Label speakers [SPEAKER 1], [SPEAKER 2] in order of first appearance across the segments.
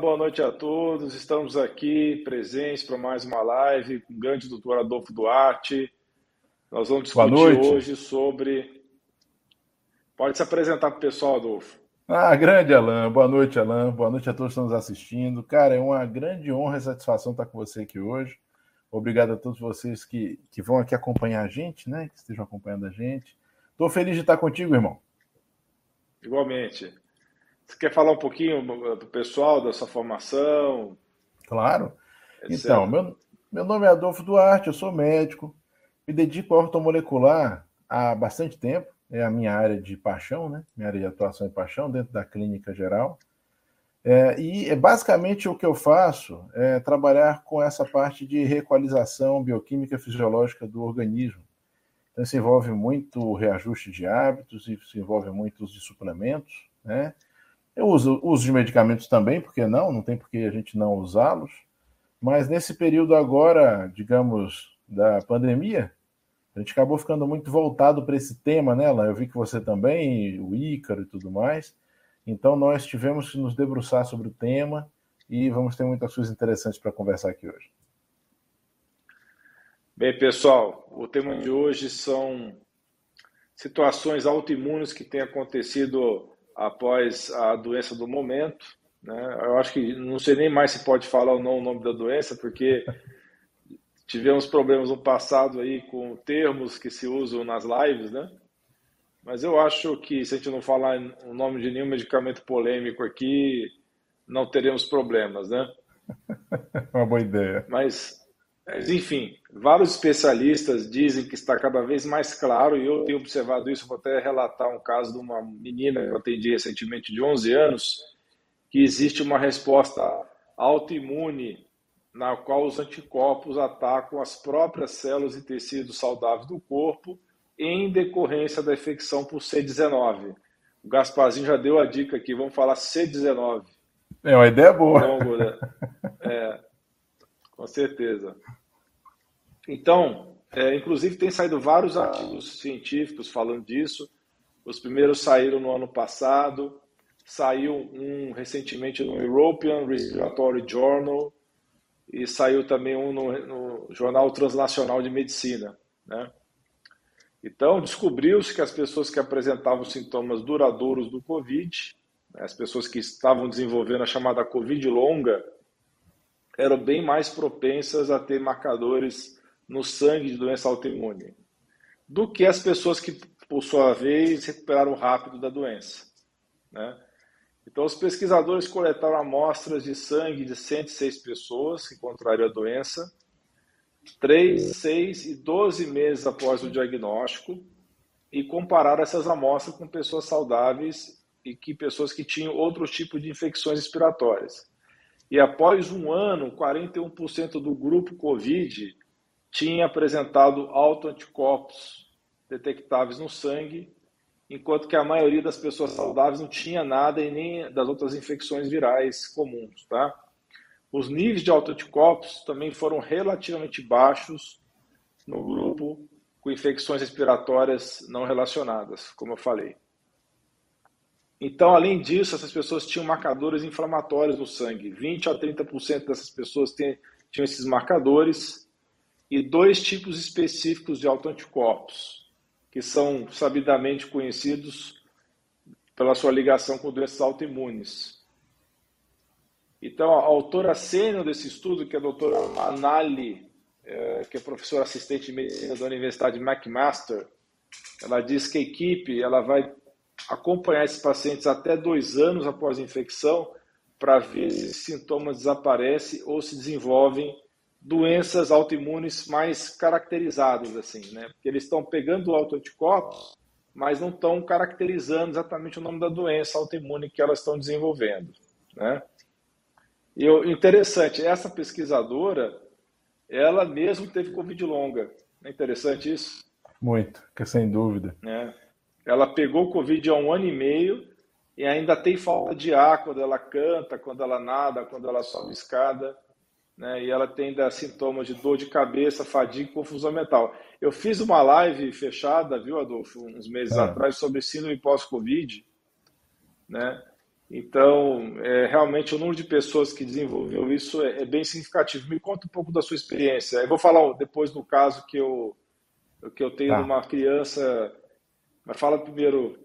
[SPEAKER 1] Boa noite a todos. Estamos aqui presentes para mais uma live com o grande doutor Adolfo Duarte. Nós vamos discutir hoje sobre. Pode se apresentar para o pessoal, Adolfo.
[SPEAKER 2] Ah, grande Alain. Boa noite, Alain. Boa noite a todos que estão nos assistindo. Cara, é uma grande honra e satisfação estar com você aqui hoje. Obrigado a todos vocês que, que vão aqui acompanhar a gente, né? Que estejam acompanhando a gente. Estou feliz de estar contigo, irmão.
[SPEAKER 1] Igualmente. Você quer falar um pouquinho do pessoal, da sua formação?
[SPEAKER 2] Claro. Etc. Então, meu, meu nome é Adolfo Duarte, eu sou médico, me dedico à ortomolecular há bastante tempo, é a minha área de paixão, né? Minha área de atuação e paixão dentro da clínica geral. É, e é basicamente o que eu faço é trabalhar com essa parte de reequalização bioquímica fisiológica do organismo. Então, isso envolve muito reajuste de hábitos, isso envolve muito uso de suplementos, né? Eu uso, uso de medicamentos também, porque não? Não tem por que a gente não usá-los. Mas nesse período agora, digamos, da pandemia, a gente acabou ficando muito voltado para esse tema, né, Lá Eu vi que você também, o Ícaro e tudo mais. Então nós tivemos que nos debruçar sobre o tema e vamos ter muitas coisas interessantes para conversar aqui hoje.
[SPEAKER 1] Bem, pessoal, o tema de hoje são situações autoimunes que têm acontecido após a doença do momento. Né? Eu acho que não sei nem mais se pode falar ou não o nome da doença, porque tivemos problemas no passado aí com termos que se usam nas lives, né? Mas eu acho que se a gente não falar o nome de nenhum medicamento polêmico aqui, não teremos problemas, né?
[SPEAKER 2] Uma boa ideia.
[SPEAKER 1] Mas mas, enfim, vários especialistas dizem que está cada vez mais claro, e eu tenho observado isso, vou até relatar um caso de uma menina que eu atendi recentemente de 11 anos, que existe uma resposta autoimune na qual os anticorpos atacam as próprias células e tecidos saudáveis do corpo em decorrência da infecção por C19. O Gasparzinho já deu a dica aqui, vamos falar C19.
[SPEAKER 2] É uma ideia boa.
[SPEAKER 1] é, com certeza. Então, é, inclusive tem saído vários artigos científicos falando disso. Os primeiros saíram no ano passado, saiu um recentemente no European Respiratory Journal e saiu também um no, no Jornal Transnacional de Medicina. Né? Então, descobriu-se que as pessoas que apresentavam sintomas duradouros do Covid, né, as pessoas que estavam desenvolvendo a chamada Covid longa, eram bem mais propensas a ter marcadores no sangue de doença autoimune do que as pessoas que, por sua vez, recuperaram rápido da doença. Né? Então, os pesquisadores coletaram amostras de sangue de 106 pessoas que contraíram a doença, 3, 6 e 12 meses após o diagnóstico, e compararam essas amostras com pessoas saudáveis e que pessoas que tinham outros tipos de infecções respiratórias. E após um ano, 41% do grupo COVID tinha apresentado autoanticorpos detectáveis no sangue, enquanto que a maioria das pessoas saudáveis não tinha nada e nem das outras infecções virais comuns, tá? Os níveis de autoanticorpos também foram relativamente baixos no grupo com infecções respiratórias não relacionadas, como eu falei. Então, além disso, essas pessoas tinham marcadores inflamatórios no sangue. 20 a 30% dessas pessoas tinham esses marcadores e dois tipos específicos de autoanticorpos, que são sabidamente conhecidos pela sua ligação com doenças autoimunes. Então, a autora sênior desse estudo, que é a doutora Manali, é, que é professora assistente de medicina da Universidade McMaster, ela diz que a equipe ela vai acompanhar esses pacientes até dois anos após a infecção para ver se sintomas desaparecem ou se desenvolvem doenças autoimunes mais caracterizadas, assim, né? Porque eles estão pegando autoanticorpos, mas não estão caracterizando exatamente o nome da doença autoimune que elas estão desenvolvendo, né? E o interessante, essa pesquisadora, ela mesmo teve Covid longa. Não é interessante isso?
[SPEAKER 2] Muito, que sem dúvida.
[SPEAKER 1] É. Ela pegou Covid há um ano e meio e ainda tem falta de ar quando ela canta, quando ela nada, quando ela sobe escada né? E ela tem da sintomas de dor de cabeça, fadiga e confusão mental. Eu fiz uma live fechada, viu, Adolfo, uns meses é. atrás, sobre síndrome pós-Covid, né? Então, é, realmente, o número de pessoas que desenvolveu isso é, é, bem significativo. Me conta um pouco da sua experiência. Eu vou falar depois do caso que eu, que eu tenho tá. uma criança. Mas fala primeiro,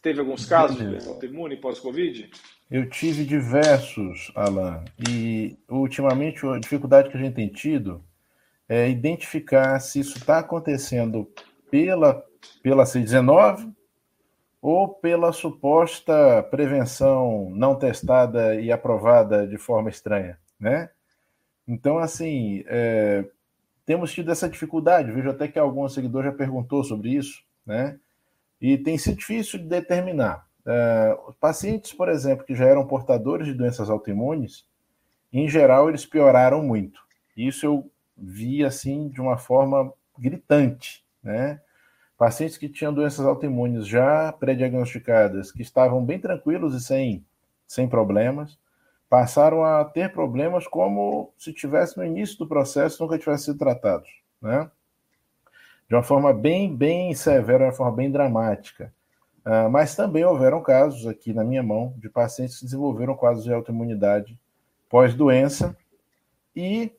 [SPEAKER 1] teve alguns casos de lesão autoimune pós-Covid?
[SPEAKER 2] Eu tive diversos, Alan. E, ultimamente, a dificuldade que a gente tem tido é identificar se isso está acontecendo pela, pela C19 ou pela suposta prevenção não testada e aprovada de forma estranha, né? Então, assim, é, temos tido essa dificuldade. Vejo até que algum seguidor já perguntou sobre isso, né? E tem sido difícil de determinar. É, pacientes, por exemplo, que já eram portadores de doenças autoimunes, em geral, eles pioraram muito. Isso eu vi, assim, de uma forma gritante, né? Pacientes que tinham doenças autoimunes já pré-diagnosticadas, que estavam bem tranquilos e sem, sem problemas, passaram a ter problemas como se tivesse no início do processo nunca tivessem sido tratados, né? De uma forma bem, bem severa, de uma forma bem dramática. Uh, mas também houveram casos aqui na minha mão de pacientes que desenvolveram quadros de autoimunidade pós-doença e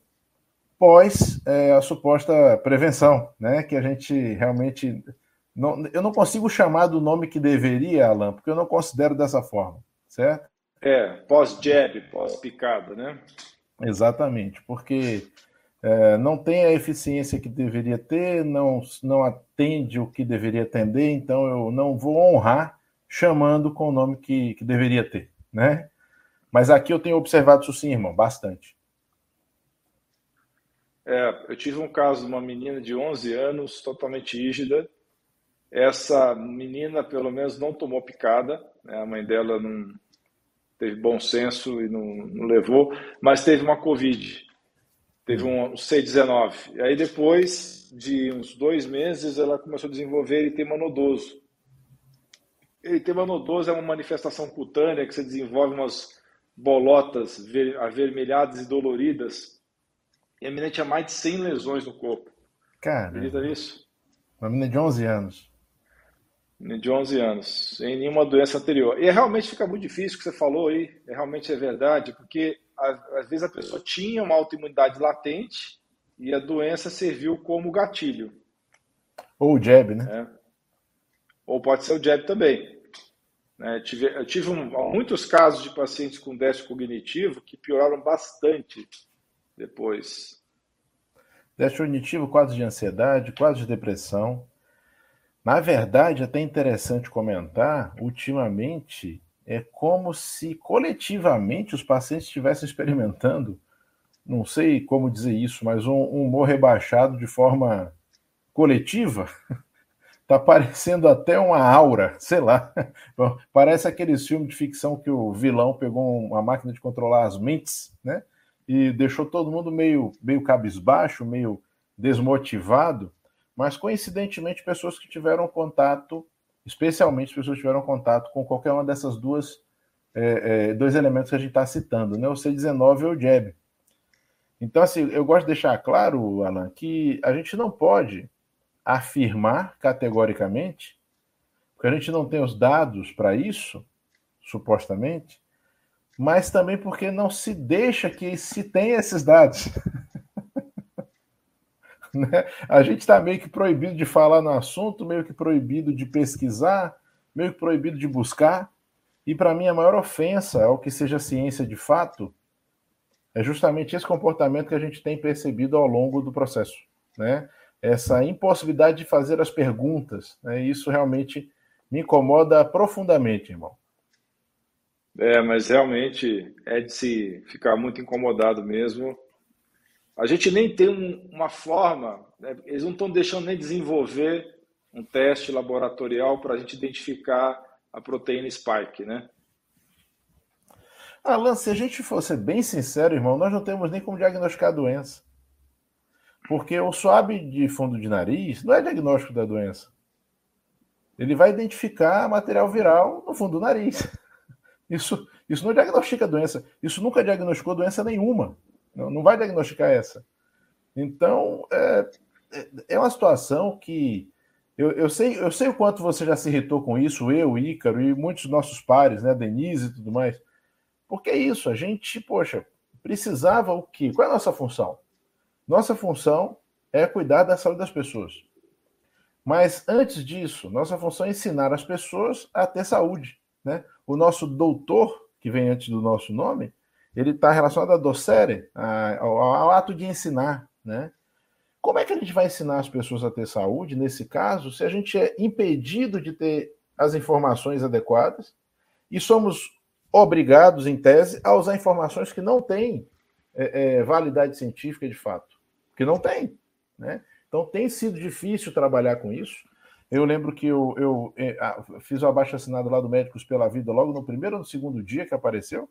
[SPEAKER 2] pós é, a suposta prevenção, né? Que a gente realmente. Não, eu não consigo chamar do nome que deveria, Alan, porque eu não considero dessa forma, certo?
[SPEAKER 1] É, pós-jab, pós-picada, né?
[SPEAKER 2] Exatamente, porque é, não tem a eficiência que deveria ter, não, não atende o que deveria atender, então eu não vou honrar chamando com o nome que, que deveria ter, né? Mas aqui eu tenho observado isso sim, irmão, bastante.
[SPEAKER 1] É, eu tive um caso de uma menina de 11 anos, totalmente rígida. Essa menina, pelo menos, não tomou picada. Né? A mãe dela não teve bom senso e não, não levou, mas teve uma Covid. Teve um C19. E aí, depois de uns dois meses, ela começou a desenvolver eritema nodoso. Eritema nodoso é uma manifestação cutânea que você desenvolve umas bolotas avermelhadas e doloridas e a menina tinha mais de 100 lesões no corpo.
[SPEAKER 2] Cara.
[SPEAKER 1] Acredita nisso?
[SPEAKER 2] Uma menina de 11 anos.
[SPEAKER 1] Menina de 11 anos, sem nenhuma doença anterior. E realmente fica muito difícil o que você falou aí, é, realmente é verdade, porque às vezes a pessoa tinha uma autoimunidade latente e a doença serviu como gatilho.
[SPEAKER 2] Ou o jab, né?
[SPEAKER 1] É. Ou pode ser o jab também. Né? Tive, eu tive um, muitos casos de pacientes com déficit cognitivo que pioraram bastante depois.
[SPEAKER 2] Déficit cognitivo, quadro de ansiedade, quadro de depressão. Na verdade, é até interessante comentar, ultimamente, é como se coletivamente os pacientes estivessem experimentando, não sei como dizer isso, mas um, um humor rebaixado de forma coletiva. Tá parecendo até uma aura, sei lá. Parece aqueles filmes de ficção que o vilão pegou uma máquina de controlar as mentes, né? e deixou todo mundo meio, meio cabisbaixo, meio desmotivado, mas coincidentemente pessoas que tiveram contato, especialmente pessoas que tiveram contato com qualquer uma dessas duas é, é, dois elementos que a gente está citando, né? O C19 ou o JEB. Então, assim, eu gosto de deixar claro, Alan, que a gente não pode afirmar categoricamente, porque a gente não tem os dados para isso, supostamente, mas também porque não se deixa que se tenha esses dados. né? A gente está meio que proibido de falar no assunto, meio que proibido de pesquisar, meio que proibido de buscar. E para mim a maior ofensa ao que seja ciência de fato é justamente esse comportamento que a gente tem percebido ao longo do processo, né? Essa impossibilidade de fazer as perguntas, né? Isso realmente me incomoda profundamente, irmão.
[SPEAKER 1] É, mas realmente é de se ficar muito incomodado mesmo. A gente nem tem um, uma forma, né? eles não estão deixando nem desenvolver um teste laboratorial para a gente identificar a proteína spike, né?
[SPEAKER 2] Alan, se a gente fosse bem sincero, irmão, nós não temos nem como diagnosticar a doença. Porque o swab de fundo de nariz não é diagnóstico da doença. Ele vai identificar material viral no fundo do nariz. Isso, isso não diagnostica doença. Isso nunca diagnosticou doença nenhuma. Não, não vai diagnosticar essa. Então, é, é, é uma situação que Eu, eu, sei, eu sei o quanto você já se irritou com isso, eu, Ícaro e muitos nossos pares, né, Denise e tudo mais. Porque é isso, a gente, poxa, precisava o quê? Qual é a nossa função? Nossa função é cuidar da saúde das pessoas. Mas antes disso, nossa função é ensinar as pessoas a ter saúde. Né? O nosso doutor, que vem antes do nosso nome, ele está relacionado a docere, ao, ao, ato de ensinar. Né? Como é que a gente vai ensinar as pessoas a ter saúde, nesse caso, se a gente é impedido de ter as informações adequadas e somos obrigados, em tese, a usar informações que não têm é, é, validade científica de fato? Que não tem. Né? Então tem sido difícil trabalhar com isso. Eu lembro que eu, eu, eu é, fiz o abaixo assinado lá do Médicos pela Vida logo no primeiro ou no segundo dia que apareceu.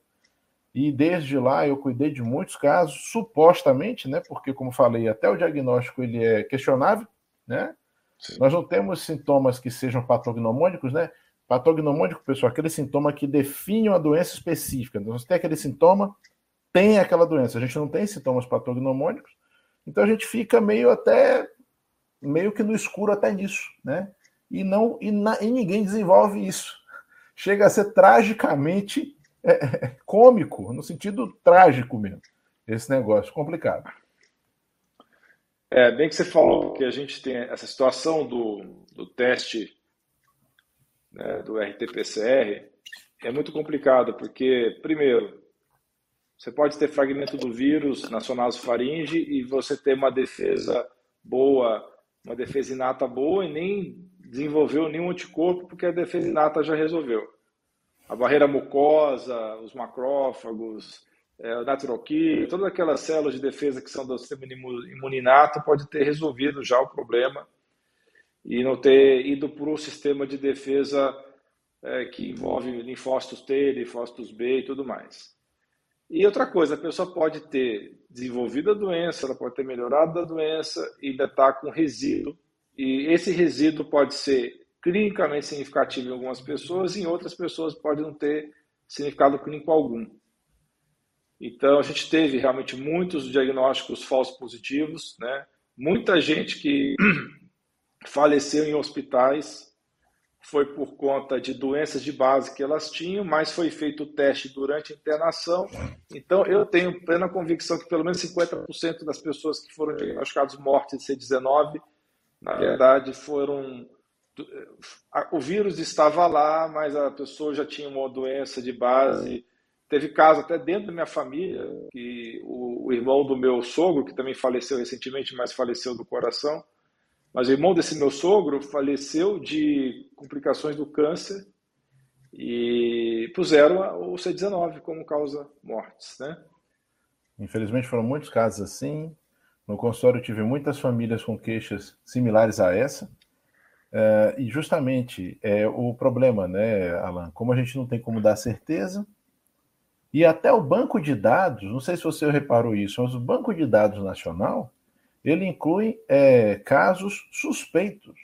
[SPEAKER 2] E desde lá eu cuidei de muitos casos, supostamente, né? Porque, como falei, até o diagnóstico ele é questionável, né? Sim. Nós não temos sintomas que sejam patognomônicos, né? Patognomônico, pessoal, aquele sintoma que define uma doença específica. Então, você tem aquele sintoma, tem aquela doença. A gente não tem sintomas patognomônicos, então a gente fica meio até meio que no escuro até nisso, né? E não e, na, e ninguém desenvolve isso. Chega a ser tragicamente é, é, cômico, no sentido trágico mesmo, esse negócio complicado.
[SPEAKER 1] É, bem que você falou que a gente tem essa situação do, do teste né, do RT-PCR, é muito complicado, porque, primeiro, você pode ter fragmento do vírus na sua nasofaringe e você ter uma defesa boa, uma defesa inata boa e nem desenvolveu nenhum anticorpo porque a defesa inata já resolveu a barreira mucosa, os macrófagos, é, o naturoquí, todas aquelas células de defesa que são do sistema imuninato pode ter resolvido já o problema e não ter ido para o sistema de defesa é, que envolve linfócitos T, linfócitos B e tudo mais. E outra coisa, a pessoa pode ter desenvolvido a doença, ela pode ter melhorado da doença e ainda está com resíduo. E esse resíduo pode ser clinicamente significativo em algumas pessoas, e em outras pessoas pode não ter significado clínico algum. Então, a gente teve realmente muitos diagnósticos falsos positivos, né? muita gente que faleceu em hospitais foi por conta de doenças de base que elas tinham, mas foi feito o teste durante a internação. Então, eu tenho plena convicção que pelo menos 50% das pessoas que foram diagnosticadas mortes de C19, na verdade, foram o vírus estava lá, mas a pessoa já tinha uma doença de base. Teve caso até dentro da minha família, que o, o, irmão do meu sogro, que também faleceu recentemente, mas faleceu do coração, mas o irmão desse meu sogro faleceu de complicações do câncer e puseram o C19 como causa mortes, né?
[SPEAKER 2] Infelizmente foram muitos casos assim. No consultório tive muitas famílias com queixas similares a essa. Uh, e justamente é o problema, né, Alan? Como a gente não tem como dar certeza, e até o banco de dados, não sei se você reparou isso, mas o banco de dados nacional ele inclui é, casos suspeitos.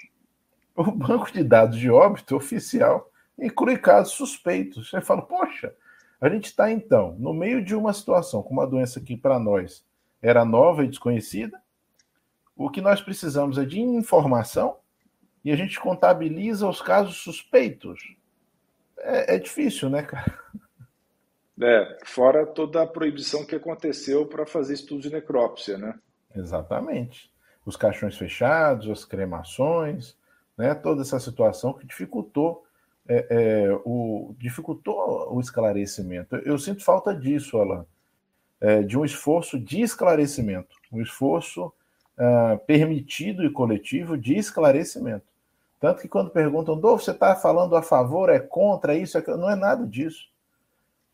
[SPEAKER 2] O banco de dados de óbito oficial inclui casos suspeitos. Você fala, poxa, a gente está então no meio de uma situação com uma doença que para nós era nova e desconhecida. O que nós precisamos é de informação e a gente contabiliza os casos suspeitos. É, é difícil, né, cara?
[SPEAKER 1] É, fora toda a proibição que aconteceu para fazer estudo de necrópsia, né?
[SPEAKER 2] Exatamente. Os caixões fechados, as cremações, né? Toda essa situação que dificultou é, é, o, dificultou o esclarecimento. Eu, eu sinto falta disso, Alan, é, de um esforço de esclarecimento, um esforço uh, permitido e coletivo de esclarecimento. Tanto que quando perguntam, Dolfo, você está falando a favor, é contra isso? É... Não é nada disso.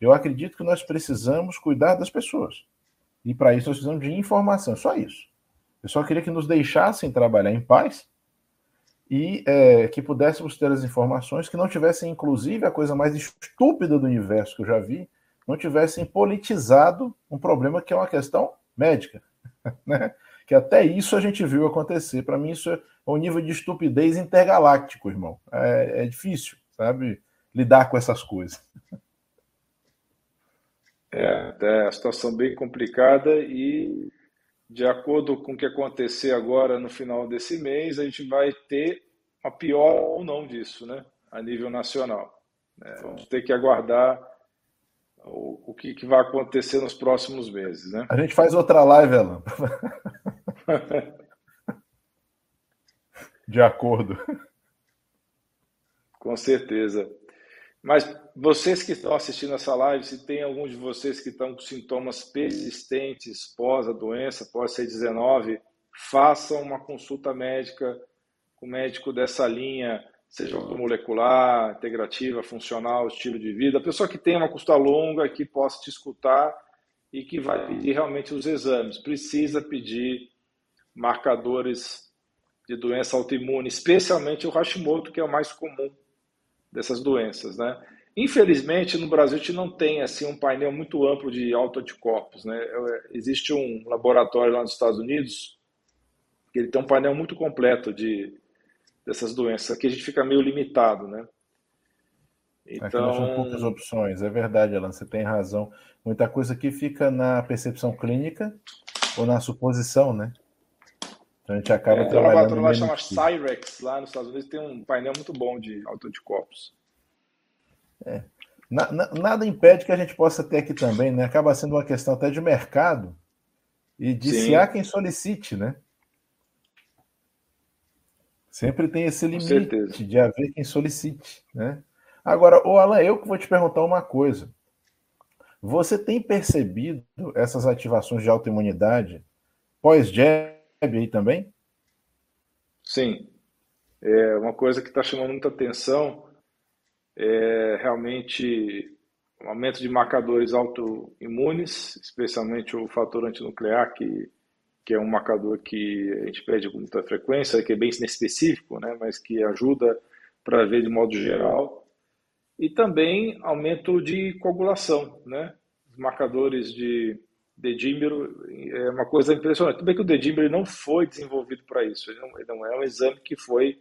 [SPEAKER 2] Eu acredito que nós precisamos cuidar das pessoas. E para isso nós precisamos de informação, só isso. Eu só queria que nos deixassem trabalhar em paz e é, que pudéssemos ter as informações que não tivessem, inclusive, a coisa mais estúpida do universo que eu já vi, não tivessem politizado um problema que é uma questão médica. Né? que até isso a gente viu acontecer. Para mim, isso é um nível de estupidez intergaláctico, irmão. É, é difícil, sabe, lidar com essas coisas.
[SPEAKER 1] É, é uma situação bem complicada e, de acordo com o que acontecer agora no final desse mês, a gente vai ter uma pior ou não disso, né? A nível nacional. É, vamos ter que aguardar o, o que, que, vai acontecer nos próximos meses, né?
[SPEAKER 2] A gente faz outra live, Alan. De acordo.
[SPEAKER 1] Com certeza. Mas vocês que estão assistindo essa live, se tem algum de vocês que estão com sintomas persistentes pós a doença, pós C19, façam uma consulta médica com o médico dessa linha, seja molecular, integrativa, funcional, estilo de vida, a pessoa que tem uma consulta longa, que possa te escutar e que vai pedir realmente os exames. Precisa pedir marcadores de doença autoimune, especialmente o Hashimoto, que é o mais comum dessas doenças, né? Infelizmente, no Brasil, a gente não tem assim um painel muito amplo de autoanticorpos, né? Existe um laboratório lá nos Estados Unidos que ele tem um painel muito completo de dessas doenças. Aqui a gente fica meio limitado, né?
[SPEAKER 2] Então... Aqui são poucas opções, é verdade, Alan, você tem razão. Muita coisa aqui fica na percepção clínica ou na suposição, né?
[SPEAKER 1] Então a gente acaba é, trabalhando. Tem um laboratório lá chama Cyrex, lá nos Estados Unidos tem um painel muito bom de autoanticorpos.
[SPEAKER 2] É. Na, na, nada impede que a gente possa ter aqui também, né? Acaba sendo uma questão até de mercado e de Sim. se há quem solicite, né? Sempre tem esse limite de haver quem solicite, né? Agora, o Alan, eu que vou te perguntar uma coisa. Você tem percebido essas ativações de autoimunidade pós-jab aí também?
[SPEAKER 1] Sim. É uma coisa que está chamando muita atenção é realmente o aumento de marcadores autoimunes, especialmente o fator antinuclear, que, que é um marcador que a gente pede com muita frequência, que é bem inespecífico, né, mas que ajuda para ver de modo geral. E também aumento de coagulação, né? Os marcadores de dedímero é uma coisa impressionante. Tudo bem que o dedímero não foi desenvolvido para isso, ele não, ele não, é um exame que foi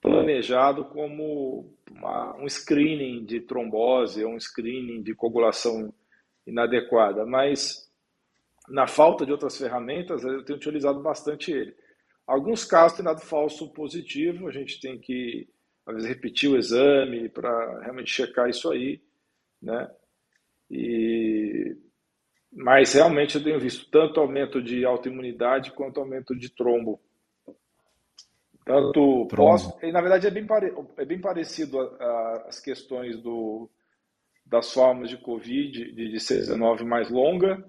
[SPEAKER 1] planejado como uma, um screening de trombose, um screening de coagulação inadequada, mas na falta de outras ferramentas, eu tenho utilizado bastante ele. Alguns casos tem dado falso positivo, a gente tem que às vezes repetir o exame para realmente checar isso aí, né? E mas realmente eu tenho visto tanto aumento de autoimunidade quanto aumento de trombo. Tanto pós, e na verdade é bem, pare, é bem parecido às questões do, das formas de Covid, de, de 19 mais longa,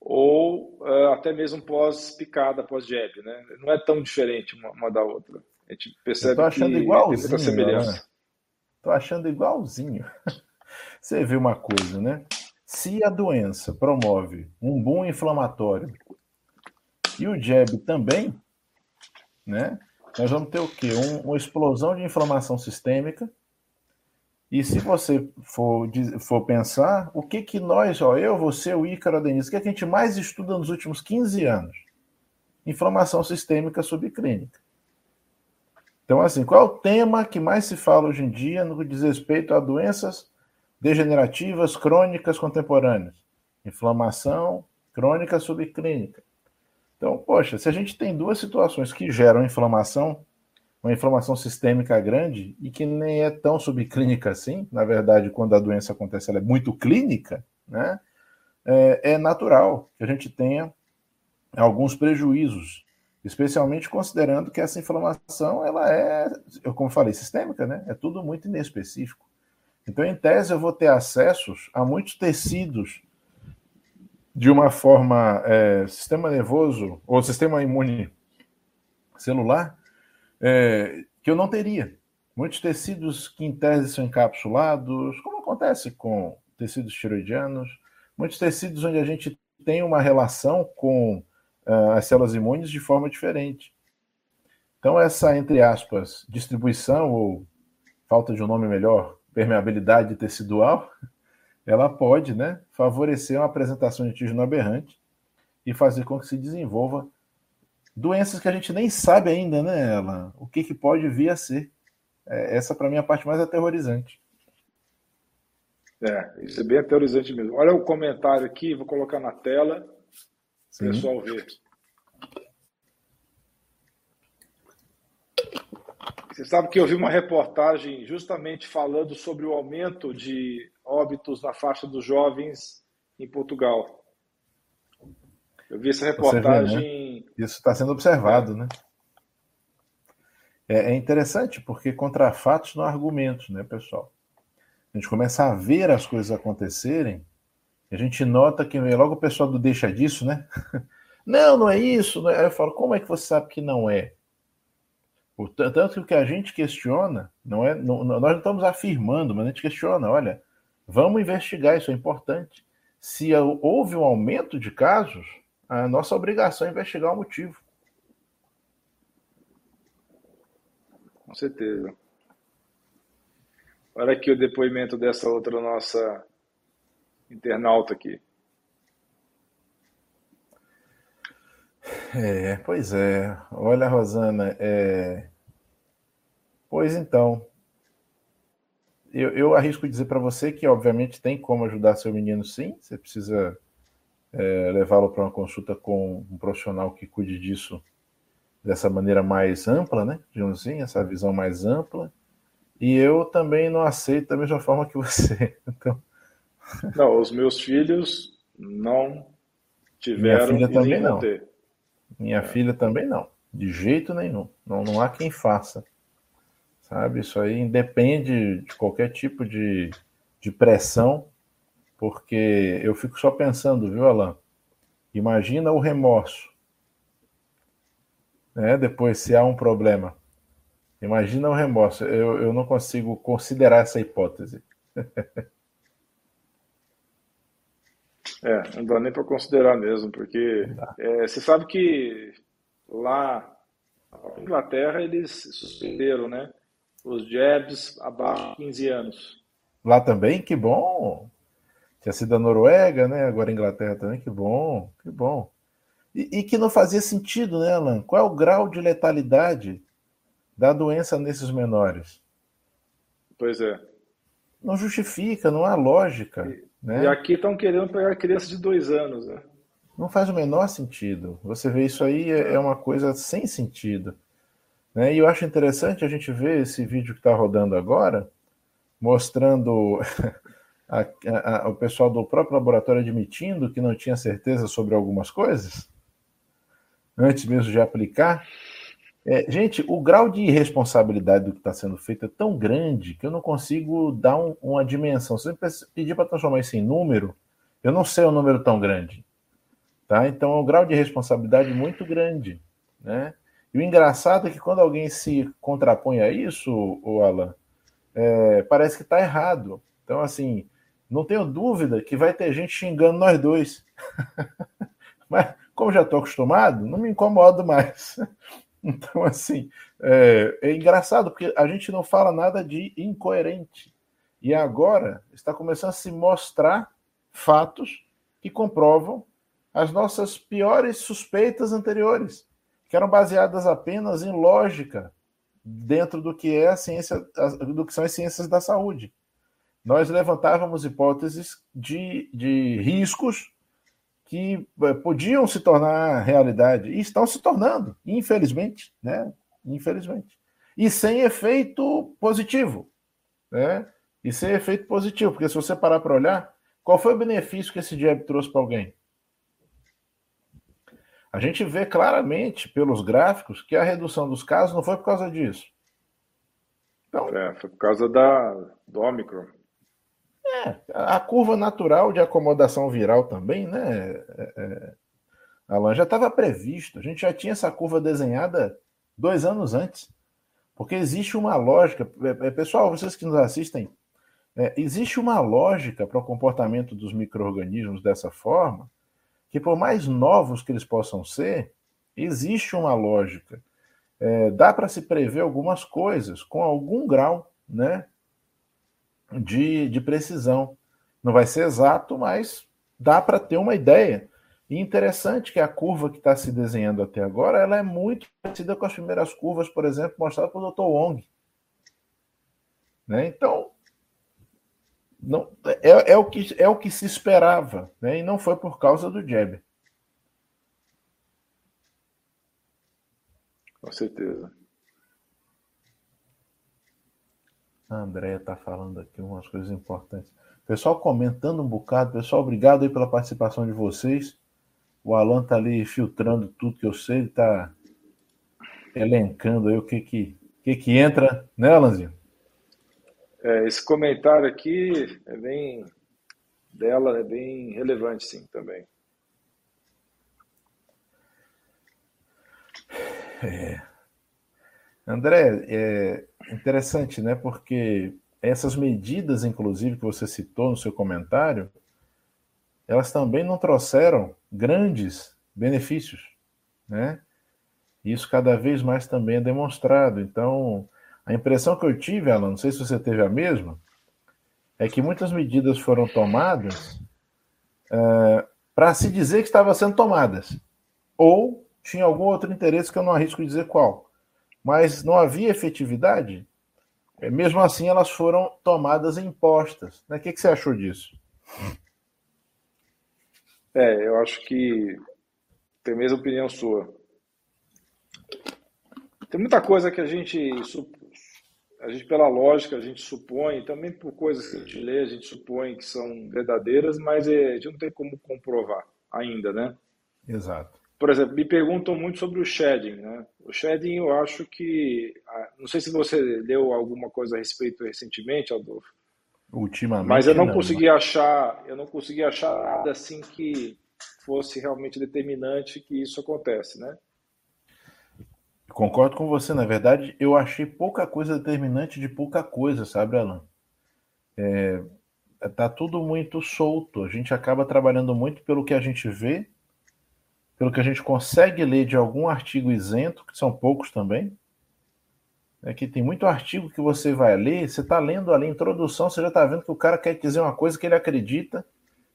[SPEAKER 1] ou uh, até mesmo pós-picada, pós-jab, né? Não é tão diferente uma, uma da outra. A gente percebe
[SPEAKER 2] Eu achando que igualzinho, tem muita semelhança. Estou achando igualzinho. Você vê uma coisa, né? Se a doença promove um boom inflamatório e o jab também, né? Nós vamos ter o quê? Um, uma explosão de inflamação sistêmica. E se você for, for pensar, o que que nós, ó, eu, você, o Ícaro, a Denise, o que, é que a gente mais estuda nos últimos 15 anos? Inflamação sistêmica subclínica. Então, assim, qual é o tema que mais se fala hoje em dia no que diz respeito a doenças degenerativas crônicas contemporâneas, inflamação crônica subclínica. Então, poxa, se a gente tem duas situações que geram inflamação, uma inflamação sistêmica grande e que nem é tão subclínica assim, na verdade, quando a doença acontece, ela é muito clínica, né? É, é natural que a gente tenha alguns prejuízos, especialmente considerando que essa inflamação, ela é, como falei, sistêmica, né? É tudo muito inespecífico. Então, em tese, eu vou ter acessos a muitos tecidos de uma forma é, sistema nervoso ou sistema imune celular é, que eu não teria. Muitos tecidos que em tese são encapsulados, como acontece com tecidos tiroidianos, muitos tecidos onde a gente tem uma relação com uh, as células imunes de forma diferente. Então, essa, entre aspas, distribuição, ou falta de um nome melhor, permeabilidade tecidual, ela pode né, favorecer uma apresentação de antígeno aberrante e fazer com que se desenvolva doenças que a gente nem sabe ainda, né, ela? O que, que pode vir a ser. É, essa, para mim, é a parte mais aterrorizante.
[SPEAKER 1] É, isso é bem aterrorizante mesmo. Olha o comentário aqui, vou colocar na tela, o pessoal ver. Você sabe que eu vi uma reportagem justamente falando sobre o aumento de óbitos na faixa dos jovens em Portugal. Eu vi essa reportagem. Vê,
[SPEAKER 2] né? Isso está sendo observado, né? É, é interessante porque contra fatos não há argumentos, né, pessoal? A gente começa a ver as coisas acontecerem, a gente nota que logo o pessoal do deixa disso, né? Não, não é isso. Não é. Aí eu falo, como é que você sabe que não é? Tanto que o que a gente questiona, não é, não, nós não estamos afirmando, mas a gente questiona, olha, vamos investigar, isso é importante. Se houve um aumento de casos, a nossa obrigação é investigar o motivo.
[SPEAKER 1] Com certeza. Olha aqui o depoimento dessa outra nossa internauta aqui.
[SPEAKER 2] É, pois é. Olha, Rosana, é... pois então. Eu, eu arrisco dizer para você que, obviamente, tem como ajudar seu menino, sim. Você precisa é, levá-lo para uma consulta com um profissional que cuide disso dessa maneira mais ampla, né? Digamos assim, essa visão mais ampla. E eu também não aceito da mesma forma que você. Então...
[SPEAKER 1] Não, os meus filhos não tiveram
[SPEAKER 2] Minha filha também não. Ter. Minha é. filha também não. De jeito nenhum. Não, não há quem faça. Sabe? Isso aí independe de qualquer tipo de, de pressão, porque eu fico só pensando, viu, Alan? Imagina o remorso. Né? Depois, se há um problema. Imagina o remorso. Eu, eu não consigo considerar essa hipótese.
[SPEAKER 1] É, não dá nem para considerar mesmo, porque é, você sabe que lá na Inglaterra eles suspenderam, né? Os jabs abaixo de 15 anos.
[SPEAKER 2] Lá também? Que bom! Tinha sido a Noruega, né? Agora a Inglaterra também, que bom, que bom. E, e que não fazia sentido, né, Alan? Qual é o grau de letalidade da doença nesses menores?
[SPEAKER 1] Pois é.
[SPEAKER 2] Não justifica, não há lógica. E, né?
[SPEAKER 1] E aqui estão querendo pegar crianças de dois anos. Né?
[SPEAKER 2] Não faz o menor sentido. Você vê isso aí é, é uma coisa sem sentido. Né? E eu acho interessante a gente ver esse vídeo que está rodando agora, mostrando a, a, a, o pessoal do próprio laboratório admitindo que não tinha certeza sobre algumas coisas, antes mesmo de aplicar. É, gente, o grau de irresponsabilidade do que está sendo feito é tão grande que eu não consigo dar um, uma dimensão. Se você pedir para transformar isso em número, eu não sei um número tão grande. Tá? Então é um grau de responsabilidade muito grande. Né? E o engraçado é que quando alguém se contrapõe a isso, o Alan, é, parece que está errado. Então, assim, não tenho dúvida que vai ter gente xingando nós dois. Mas, como já estou acostumado, não me incomodo mais. Então, assim, é, é, engraçado, porque a gente não fala nada de incoerente. E agora está começando a se mostrar fatos que comprovam as nossas piores suspeitas anteriores, que eram baseadas apenas em lógica dentro do que é a ciência, do que são as ciências da saúde. Nós levantávamos hipóteses de, de riscos que eh, podiam se tornar realidade e estão se tornando, infelizmente, né? Infelizmente. E sem efeito positivo, né? E sem efeito positivo, porque se você parar para olhar, qual foi o benefício que esse jab trouxe para alguém? A gente vê claramente pelos gráficos que a redução dos casos não foi por causa disso.
[SPEAKER 1] Então, é, foi por causa da, do Omicron.
[SPEAKER 2] É, a curva natural de acomodação viral também, né, é, é Alan, já estava previsto. A gente já tinha essa curva desenhada dois anos antes. Porque existe uma lógica. É, é, pessoal, vocês que nos assistem, é, existe uma lógica para o comportamento dos micro-organismos dessa forma, que por mais novos que eles possam ser, existe uma lógica. É, dá para se prever algumas coisas com algum grau né, de, de precisão. Não vai ser exato, mas dá para ter uma ideia. E interessante que a curva que está se desenhando até agora, ela é muito parecida com as primeiras curvas, por exemplo, mostradas pelo Dr. Wong. Né? Então, não, é, é, o que, é o que se esperava, né? e não foi por causa do jab.
[SPEAKER 1] Com certeza.
[SPEAKER 2] A Andréia está falando aqui umas coisas importantes. Pessoal comentando um bocado. Pessoal, obrigado aí pela participação de vocês. O Alan tá ali filtrando tudo que eu sei, ele tá elencando aí o que que, que, que entra, né, Alanzinho?
[SPEAKER 1] É, esse comentário aqui é bem dela, é bem relevante, sim, também.
[SPEAKER 2] É. André, é interessante, né? Porque essas medidas, inclusive, que você citou no seu comentário, elas também não trouxeram grandes benefícios, né? Isso cada vez mais também é demonstrado. Então, a impressão que eu tive, Alan, não sei se você teve a mesma, é que muitas medidas foram tomadas é, para se dizer que estavam sendo tomadas, ou tinha algum outro interesse que eu não arrisco dizer qual, mas não havia efetividade. É, mesmo assim, elas foram tomadas e impostas. Né? O que, que você achou disso?
[SPEAKER 1] É, eu acho que tem a mesma opinião sua. Tem muita coisa que a gente, a gente pela lógica, a gente supõe, também por coisas que a gente lê, a gente supõe que são verdadeiras, mas é, a gente não tem como comprovar ainda, né?
[SPEAKER 2] Exato.
[SPEAKER 1] Por exemplo, me perguntam muito sobre o shedding, né? O shedding, eu acho que, não sei se você leu alguma coisa a respeito recentemente, Adolfo,
[SPEAKER 2] Ultimamente.
[SPEAKER 1] Mas eu não, não consegui achar, eu não consegui achar nada assim que fosse realmente determinante que isso acontece, né?
[SPEAKER 2] Concordo com você. Na verdade, eu achei pouca coisa determinante de pouca coisa, sabe, Alan? É, tá tudo muito solto. A gente acaba trabalhando muito pelo que a gente vê, pelo que a gente consegue ler de algum artigo isento, que são poucos também, é que tem muito artigo que você vai ler, você está lendo ali a introdução, você já está vendo que o cara quer dizer uma coisa que ele acredita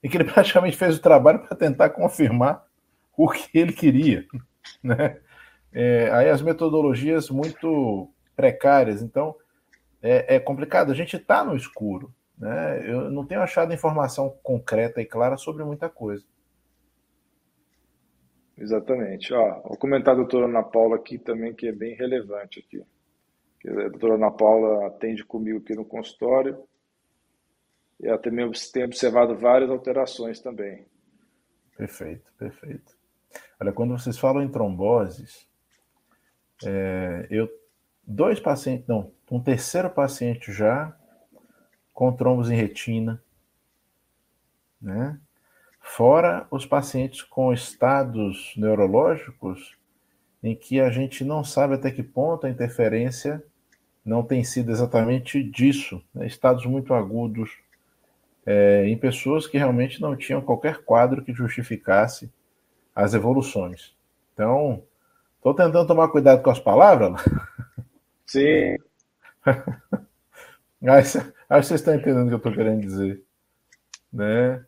[SPEAKER 2] e que ele praticamente fez o trabalho para tentar confirmar o que ele queria. Né? É, aí as metodologias muito precárias, então é, é complicado. A gente está no escuro. Né? Eu não tenho achado informação concreta e clara sobre muita coisa.
[SPEAKER 1] Exatamente. Ó, vou comentar a doutora Ana Paula aqui também, que é bem relevante aqui a doutora Ana Paula atende comigo aqui no consultório, e ela também tem observado várias alterações também.
[SPEAKER 2] Perfeito, perfeito. Olha, quando vocês falam em tromboses, é, eu dois pacientes, não, um terceiro paciente já com trombos em retina, né? Fora os pacientes com estados neurológicos em que a gente não sabe até que ponto a interferência não tem sido exatamente disso, né? estados muito agudos, é, em pessoas que realmente não tinham qualquer quadro que justificasse as evoluções. Então, estou tentando tomar cuidado com as palavras.
[SPEAKER 1] Sim.
[SPEAKER 2] acho, que vocês estão entendendo o que eu estou querendo dizer. Né?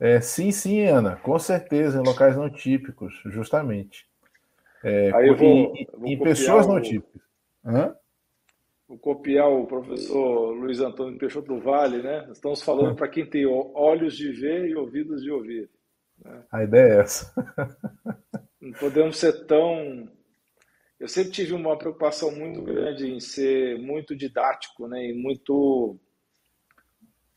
[SPEAKER 2] É, sim, sim, Ana, com certeza, em locais não típicos, justamente. É,
[SPEAKER 1] Aí eu vou,
[SPEAKER 2] em, vou em pessoas o... não típicas. Hã?
[SPEAKER 1] Vou copiar o professor Luiz Antônio Peixoto do Vale, né? Estamos falando para quem tem olhos de ver e ouvidos de ouvir.
[SPEAKER 2] Né? A ideia é essa.
[SPEAKER 1] Não podemos ser tão. Eu sempre tive uma preocupação muito grande em ser muito didático, né? E muito.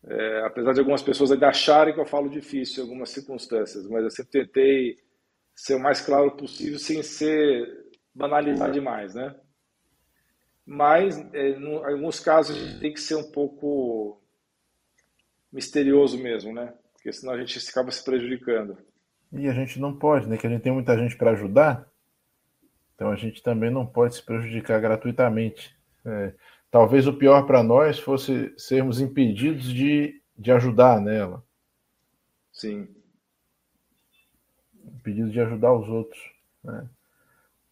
[SPEAKER 1] É, apesar de algumas pessoas ainda acharem que eu falo difícil em algumas circunstâncias, mas eu sempre tentei ser o mais claro possível sem ser banalizar demais, né? mas é, em alguns casos a gente tem que ser um pouco misterioso mesmo, né? Porque senão a gente acaba se prejudicando.
[SPEAKER 2] E a gente não pode, né? Que a gente tem muita gente para ajudar, então a gente também não pode se prejudicar gratuitamente. É, talvez o pior para nós fosse sermos impedidos de, de ajudar nela.
[SPEAKER 1] Sim.
[SPEAKER 2] Impedidos de ajudar os outros. Né?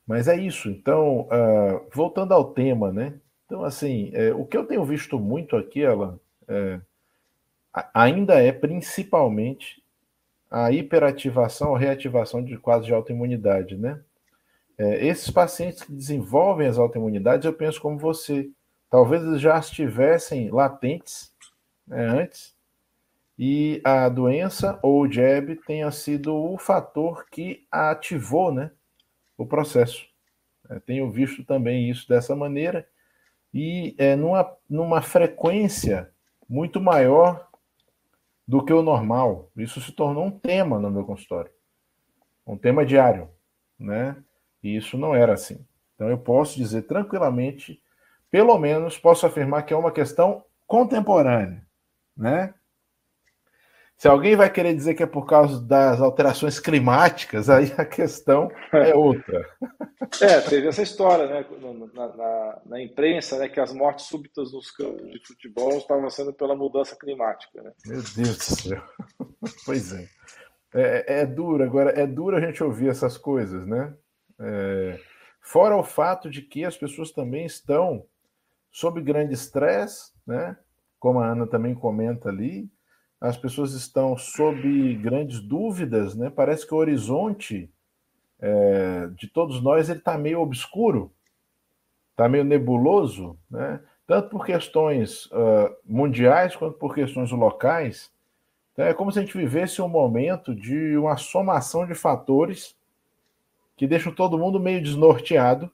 [SPEAKER 2] Mas é isso. Então, uh, voltando ao tema, né? Então, assim, é, o que eu tenho visto muito aqui, Alan, é, ainda é principalmente a hiperativação ou reativação de quadros de autoimunidade, né? É, esses pacientes que desenvolvem as autoimunidades, eu penso como você. Talvez já estivessem latentes né, antes e a doença ou o jab tenha sido o fator que ativou, né? o processo. É, tenho visto também isso dessa maneira, e é, numa, numa frequência muito maior do que o normal. Isso se tornou um tema no meu consultório, um tema diário, né? E isso não era assim. Então eu posso dizer tranquilamente, pelo menos posso afirmar que é uma questão contemporânea, né? Se alguém vai querer dizer que é por causa das alterações climáticas, aí a questão é outra.
[SPEAKER 1] É, teve essa história, né, na, na, na, imprensa, né, que as mortes súbitas nos campos de futebol estavam sendo pela mudança climática. Né?
[SPEAKER 2] Meu Deus do céu. Pois é. é. É duro, agora, é duro a gente ouvir essas coisas, né? É, fora o fato de que as pessoas também estão sob grande estresse, né? Como a Ana também comenta ali, as pessoas estão sob grandes dúvidas, né? Parece que o horizonte é, de todos nós ele está meio obscuro, está meio nebuloso, né? Tanto por questões uh, mundiais quanto por questões locais. Então, é como se a gente vivesse um momento de uma somação de fatores que deixam todo mundo meio desnorteado,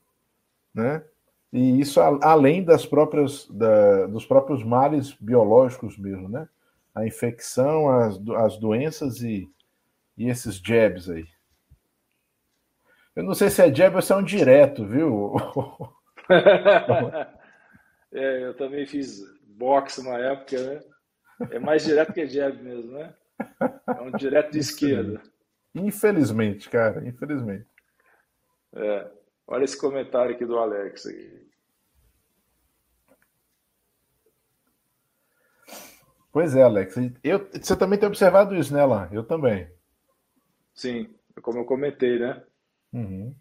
[SPEAKER 2] né? E isso além das próprias da, dos próprios males biológicos mesmo, né? a infecção, as, as doenças e, e esses jabs aí. Eu não sei se é jab ou se é um direto, viu?
[SPEAKER 1] é, eu também fiz boxe uma época, né? É mais direto que jab mesmo, né? É um direto de esquerda.
[SPEAKER 2] Infelizmente, cara, infelizmente.
[SPEAKER 1] É. Olha esse comentário aqui do Alex. Aqui.
[SPEAKER 2] Pois é, Alex. Eu, você também tem observado isso, né, lá? Eu também.
[SPEAKER 1] Sim, como eu comentei, né? Uhum.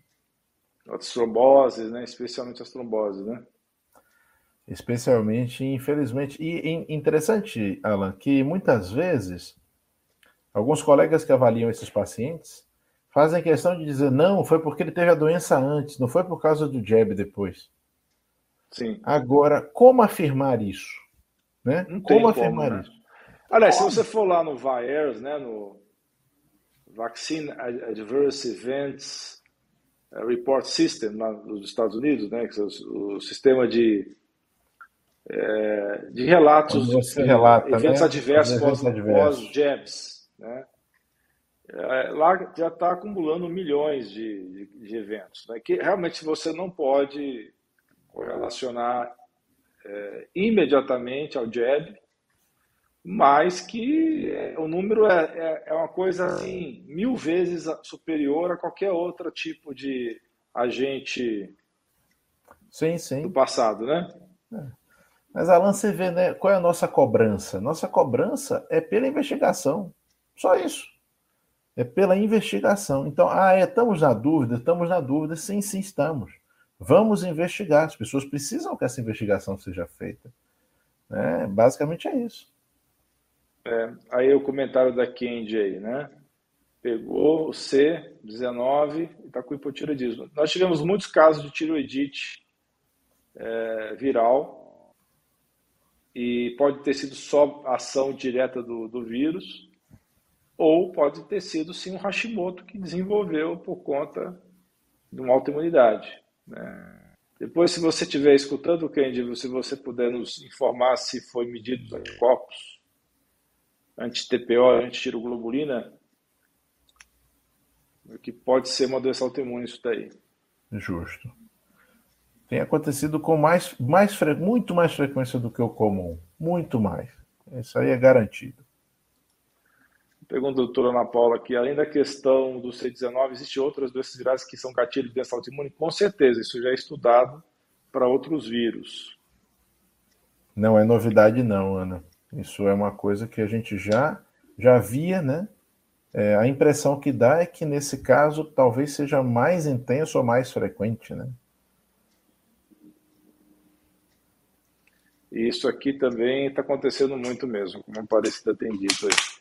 [SPEAKER 1] As tromboses, né? Especialmente as tromboses, né?
[SPEAKER 2] Especialmente, infelizmente. E interessante, Alan, que muitas vezes alguns colegas que avaliam esses pacientes fazem questão de dizer não, foi porque ele teve a doença antes, não foi por causa do jab depois.
[SPEAKER 1] Sim.
[SPEAKER 2] Agora, como afirmar isso? Né?
[SPEAKER 1] Não como afirmar né? isso? Aliás, se você for lá no VAERS, né, no Vaccine Adverse Events eh, Report System lá nos Estados Unidos, né, que é o, o sistema de, é, de relatos de
[SPEAKER 2] relata,
[SPEAKER 1] eventos né? adversos pós-jabs. Né? É, lá já está acumulando milhões de, de, de, eventos, né? que realmente você não pode correlacionar é, imediatamente ao jab, mas que é, o número é, é, é, uma coisa assim mil vezes superior a qualquer outro tipo de agente
[SPEAKER 2] sim, sim.
[SPEAKER 1] do passado, né?
[SPEAKER 2] É. Mas Alan, você vê, né? Qual é a nossa cobrança? Nossa cobrança é pela investigação. Só isso. É pela investigação. Então, ah, é, estamos na dúvida, estamos na dúvida. Sim, sim, estamos. Vamos investigar. As pessoas precisam que essa investigação seja feita. É, basicamente é isso.
[SPEAKER 1] É, aí o comentário da Kendi aí, né? Pegou o C19 e está com hipotiroidismo. Nós tivemos muitos casos de tiroidite é, viral e pode ter sido só ação direta do, do vírus ou pode ter sido sim um Hashimoto que desenvolveu por conta de uma autoimunidade. Né? Depois, se você estiver escutando, Kendi, se você puder nos informar se foi medido os anticorpos anti-TPO, anti-tiroglobulina, que pode ser uma doença autoimune isso daí.
[SPEAKER 2] Justo. Tem acontecido com mais, mais muito mais frequência do que o comum. Muito mais. Isso aí é garantido.
[SPEAKER 1] Pergunta a doutora Ana Paula aqui, além da questão do C19, existem outras doenças virais que são gatilhos de doença autoimune? Com certeza, isso já é estudado para outros vírus.
[SPEAKER 2] Não é novidade não, Ana. Isso é uma coisa que a gente já, já via, né? É, a impressão que dá é que nesse caso talvez seja mais intenso ou mais frequente, né?
[SPEAKER 1] Isso aqui também está acontecendo muito mesmo, como Aparecida tem dito aí.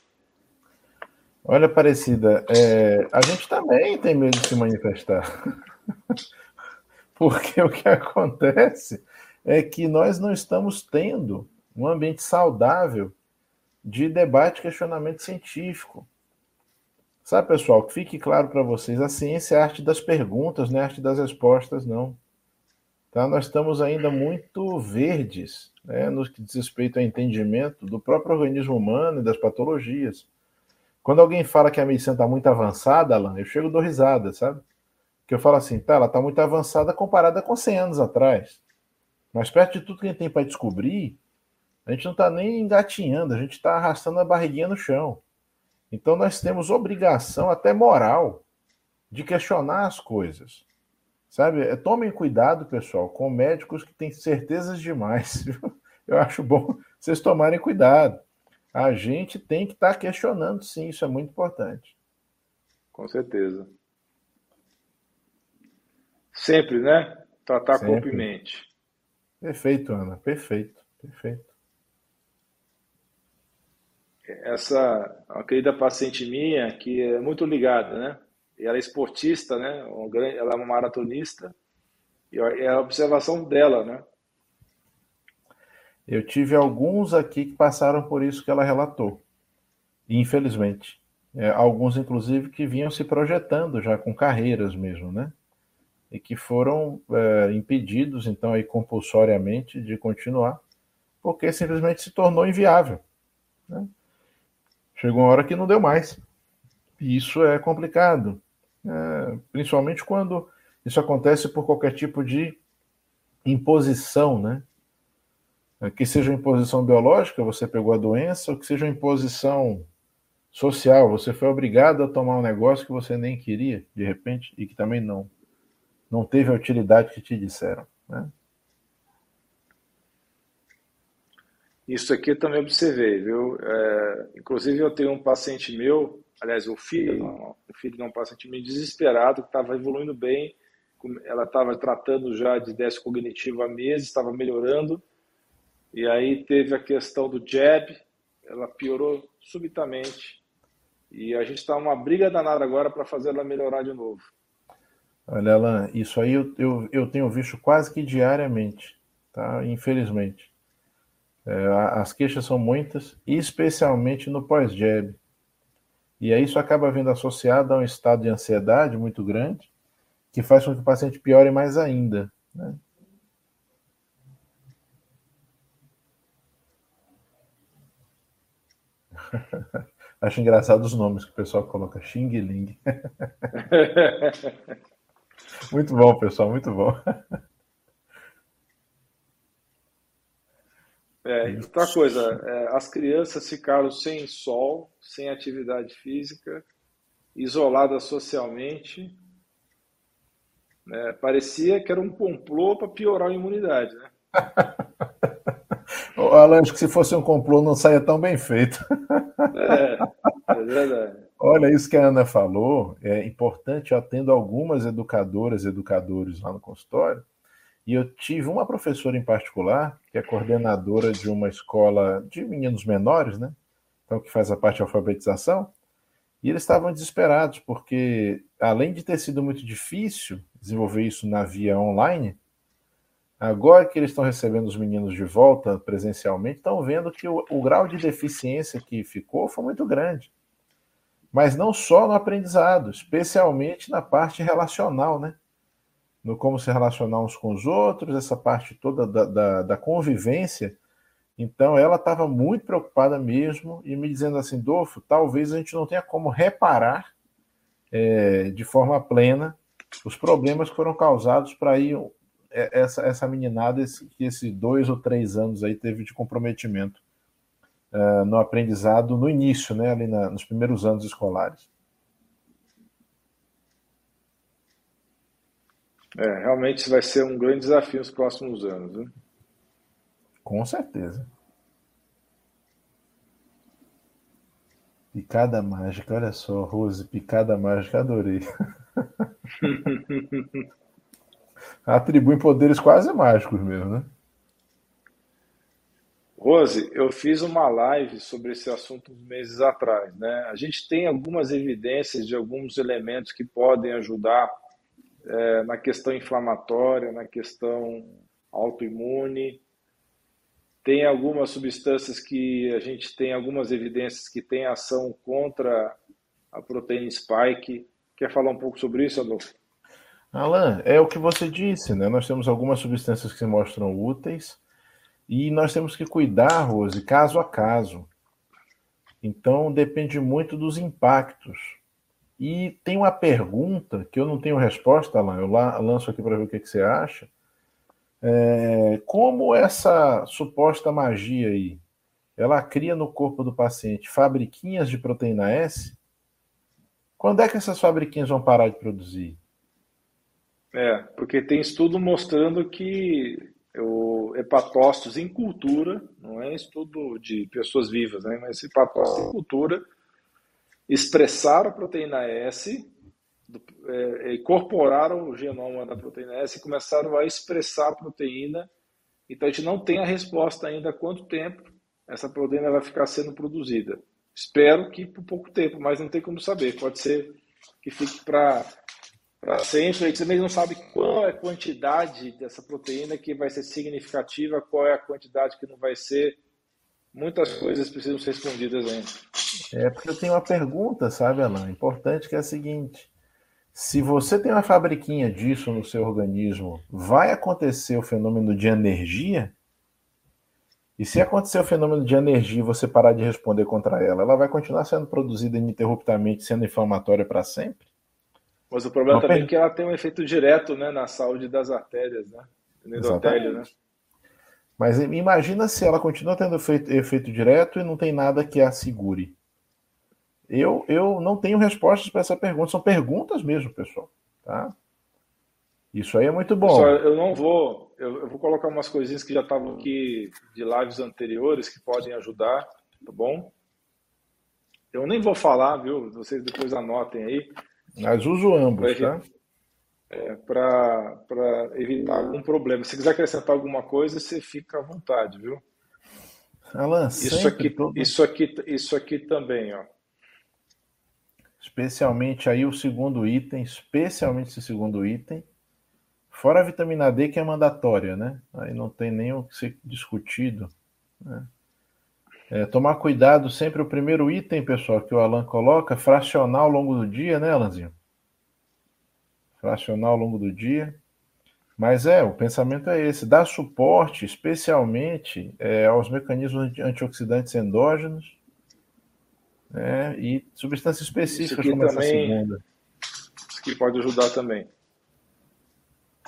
[SPEAKER 2] Olha, Aparecida, é, a gente também tem medo de se manifestar. Porque o que acontece é que nós não estamos tendo um ambiente saudável de debate e questionamento científico. Sabe, pessoal, que fique claro para vocês, a ciência é a arte das perguntas, não é a arte das respostas, não. tá? nós estamos ainda muito verdes né, no que diz respeito ao entendimento do próprio organismo humano e das patologias. Quando alguém fala que a medicina está muito avançada, Alan, eu chego e dou risada, sabe? Que eu falo assim, tá, ela está muito avançada comparada com 100 anos atrás. Mas perto de tudo que a gente tem para descobrir, a gente não está nem engatinhando, a gente está arrastando a barriguinha no chão. Então nós temos obrigação, até moral, de questionar as coisas. Sabe? É, tomem cuidado, pessoal, com médicos que têm certezas demais. Eu acho bom vocês tomarem cuidado. A gente tem que estar tá questionando, sim, isso é muito importante.
[SPEAKER 1] Com certeza. Sempre, né? Tratar Sempre. corpo e mente.
[SPEAKER 2] Perfeito, Ana. Perfeito, perfeito.
[SPEAKER 1] Essa a querida paciente minha, que é muito ligada, né? E ela é esportista, né? Ela é uma maratonista. E é a observação dela, né?
[SPEAKER 2] Eu tive alguns aqui que passaram por isso que ela relatou. Infelizmente. É, alguns, inclusive, que vinham se projetando já com carreiras mesmo, né? E que foram é, impedidos, então, aí, compulsoriamente de continuar, porque simplesmente se tornou inviável. Né? Chegou uma hora que não deu mais. E isso é complicado é, principalmente quando isso acontece por qualquer tipo de imposição, né? Que seja imposição biológica, você pegou a doença, ou que seja imposição social, você foi obrigado a tomar um negócio que você nem queria, de repente, e que também não, não teve a utilidade que te disseram, né?
[SPEAKER 1] Isso aqui eu também observei, viu? É, inclusive eu tenho um paciente meu aliás, o filho, o filho de um paciente meio desesperado, que estava evoluindo bem, ela estava tratando já de déficit cognitivo há meses, estava melhorando, e aí teve a questão do jab, ela piorou subitamente, e a gente está numa briga danada agora para fazer ela melhorar de novo.
[SPEAKER 2] Olha, Alan, isso aí eu, eu, eu tenho visto quase que diariamente, tá? Infelizmente. É, as queixas são muitas, especialmente no pós-jab. E aí isso acaba vindo associado a um estado de ansiedade muito grande, que faz com que o paciente piore mais ainda. Né? Acho engraçado os nomes que o pessoal coloca. Xing Ling. muito bom, pessoal, muito bom.
[SPEAKER 1] É, outra coisa, é, as crianças ficaram sem sol, sem atividade física, isoladas socialmente. Né? Parecia que era um complô para piorar a imunidade. Né?
[SPEAKER 2] Alan, acho que se fosse um complô não saia tão bem feito.
[SPEAKER 1] É, é verdade.
[SPEAKER 2] Olha, isso que a Ana falou é importante. Eu atendo algumas educadoras e educadores lá no consultório e eu tive uma professora em particular, que é coordenadora de uma escola de meninos menores, né? Então, que faz a parte de alfabetização. E eles estavam desesperados, porque além de ter sido muito difícil desenvolver isso na via online, agora que eles estão recebendo os meninos de volta presencialmente, estão vendo que o, o grau de deficiência que ficou foi muito grande. Mas não só no aprendizado, especialmente na parte relacional, né? no como se relacionar uns com os outros, essa parte toda da, da, da convivência. Então, ela estava muito preocupada mesmo e me dizendo assim: Dolfo, talvez a gente não tenha como reparar é, de forma plena os problemas que foram causados para é, essa, essa meninada esse, que esses dois ou três anos aí teve de comprometimento uh, no aprendizado no início, né, ali na, nos primeiros anos escolares.
[SPEAKER 1] É, realmente vai ser um grande desafio nos próximos anos. Né?
[SPEAKER 2] Com certeza. Picada mágica, olha só, Rose, picada mágica, adorei. Atribui poderes quase mágicos mesmo, né?
[SPEAKER 1] Rose, eu fiz uma live sobre esse assunto meses atrás, né? A gente tem algumas evidências de alguns elementos que podem ajudar é, na questão inflamatória, na questão autoimune. Tem algumas substâncias que a gente tem algumas evidências que têm ação contra a proteína spike. Quer falar um pouco sobre isso, Adolfo?
[SPEAKER 2] Alan, é o que você disse, né? Nós temos algumas substâncias que se mostram úteis e nós temos que cuidar, Rose, caso a caso. Então depende muito dos impactos. E tem uma pergunta que eu não tenho resposta, Alan, eu lanço aqui para ver o que, que você acha. É, como essa suposta magia aí, ela cria no corpo do paciente fabriquinhas de proteína S? Quando é que essas fabriquinhas vão parar de produzir?
[SPEAKER 1] É, porque tem estudo mostrando que o hepatócitos em cultura, não é estudo de pessoas vivas, né, mas hepatócitos em cultura, expressaram a proteína S, é, incorporaram o genoma da proteína S e começaram a expressar a proteína. Então a gente não tem a resposta ainda quanto tempo essa proteína vai ficar sendo produzida. Espero que por pouco tempo, mas não tem como saber. Pode ser que fique para para sempre, você mesmo sabe qual é a quantidade dessa proteína que vai ser significativa, qual é a quantidade que não vai ser. Muitas coisas precisam ser respondidas ainda.
[SPEAKER 2] É porque eu tenho uma pergunta, sabe, Alain? Importante que é a seguinte: se você tem uma fabriquinha disso no seu organismo, vai acontecer o fenômeno de energia? E se acontecer o fenômeno de energia e você parar de responder contra ela, ela vai continuar sendo produzida ininterruptamente, sendo inflamatória para sempre?
[SPEAKER 1] Mas o problema também é que ela tem um efeito direto né, na saúde das artérias, né? Endotélio, né?
[SPEAKER 2] Mas imagina se ela continua tendo efeito, efeito direto e não tem nada que a segure. Eu, eu não tenho respostas para essa pergunta. São perguntas mesmo, pessoal. Tá? Isso aí é muito bom. Pessoal,
[SPEAKER 1] eu não vou. Eu, eu, vou colocar umas coisinhas que já estavam aqui de lives anteriores que podem ajudar, tá bom? Eu nem vou falar, viu? Vocês depois anotem aí.
[SPEAKER 2] Mas uso ambos, tá?
[SPEAKER 1] É, para evitar algum problema. Se quiser acrescentar alguma coisa, você fica à vontade, viu?
[SPEAKER 2] Alan,
[SPEAKER 1] isso aqui, todo... isso aqui, isso aqui também, ó.
[SPEAKER 2] Especialmente aí o segundo item, especialmente esse segundo item. Fora a vitamina D que é mandatória, né? Aí não tem nem o que ser discutido. Né? É, tomar cuidado sempre o primeiro item, pessoal, que o Alan coloca, fracionar ao longo do dia, né, Alanzinho? Fracionar ao longo do dia. Mas é, o pensamento é esse, dar suporte especialmente é, aos mecanismos antioxidantes endógenos né, e substâncias específicas como também, essa segunda.
[SPEAKER 1] Isso que pode ajudar também.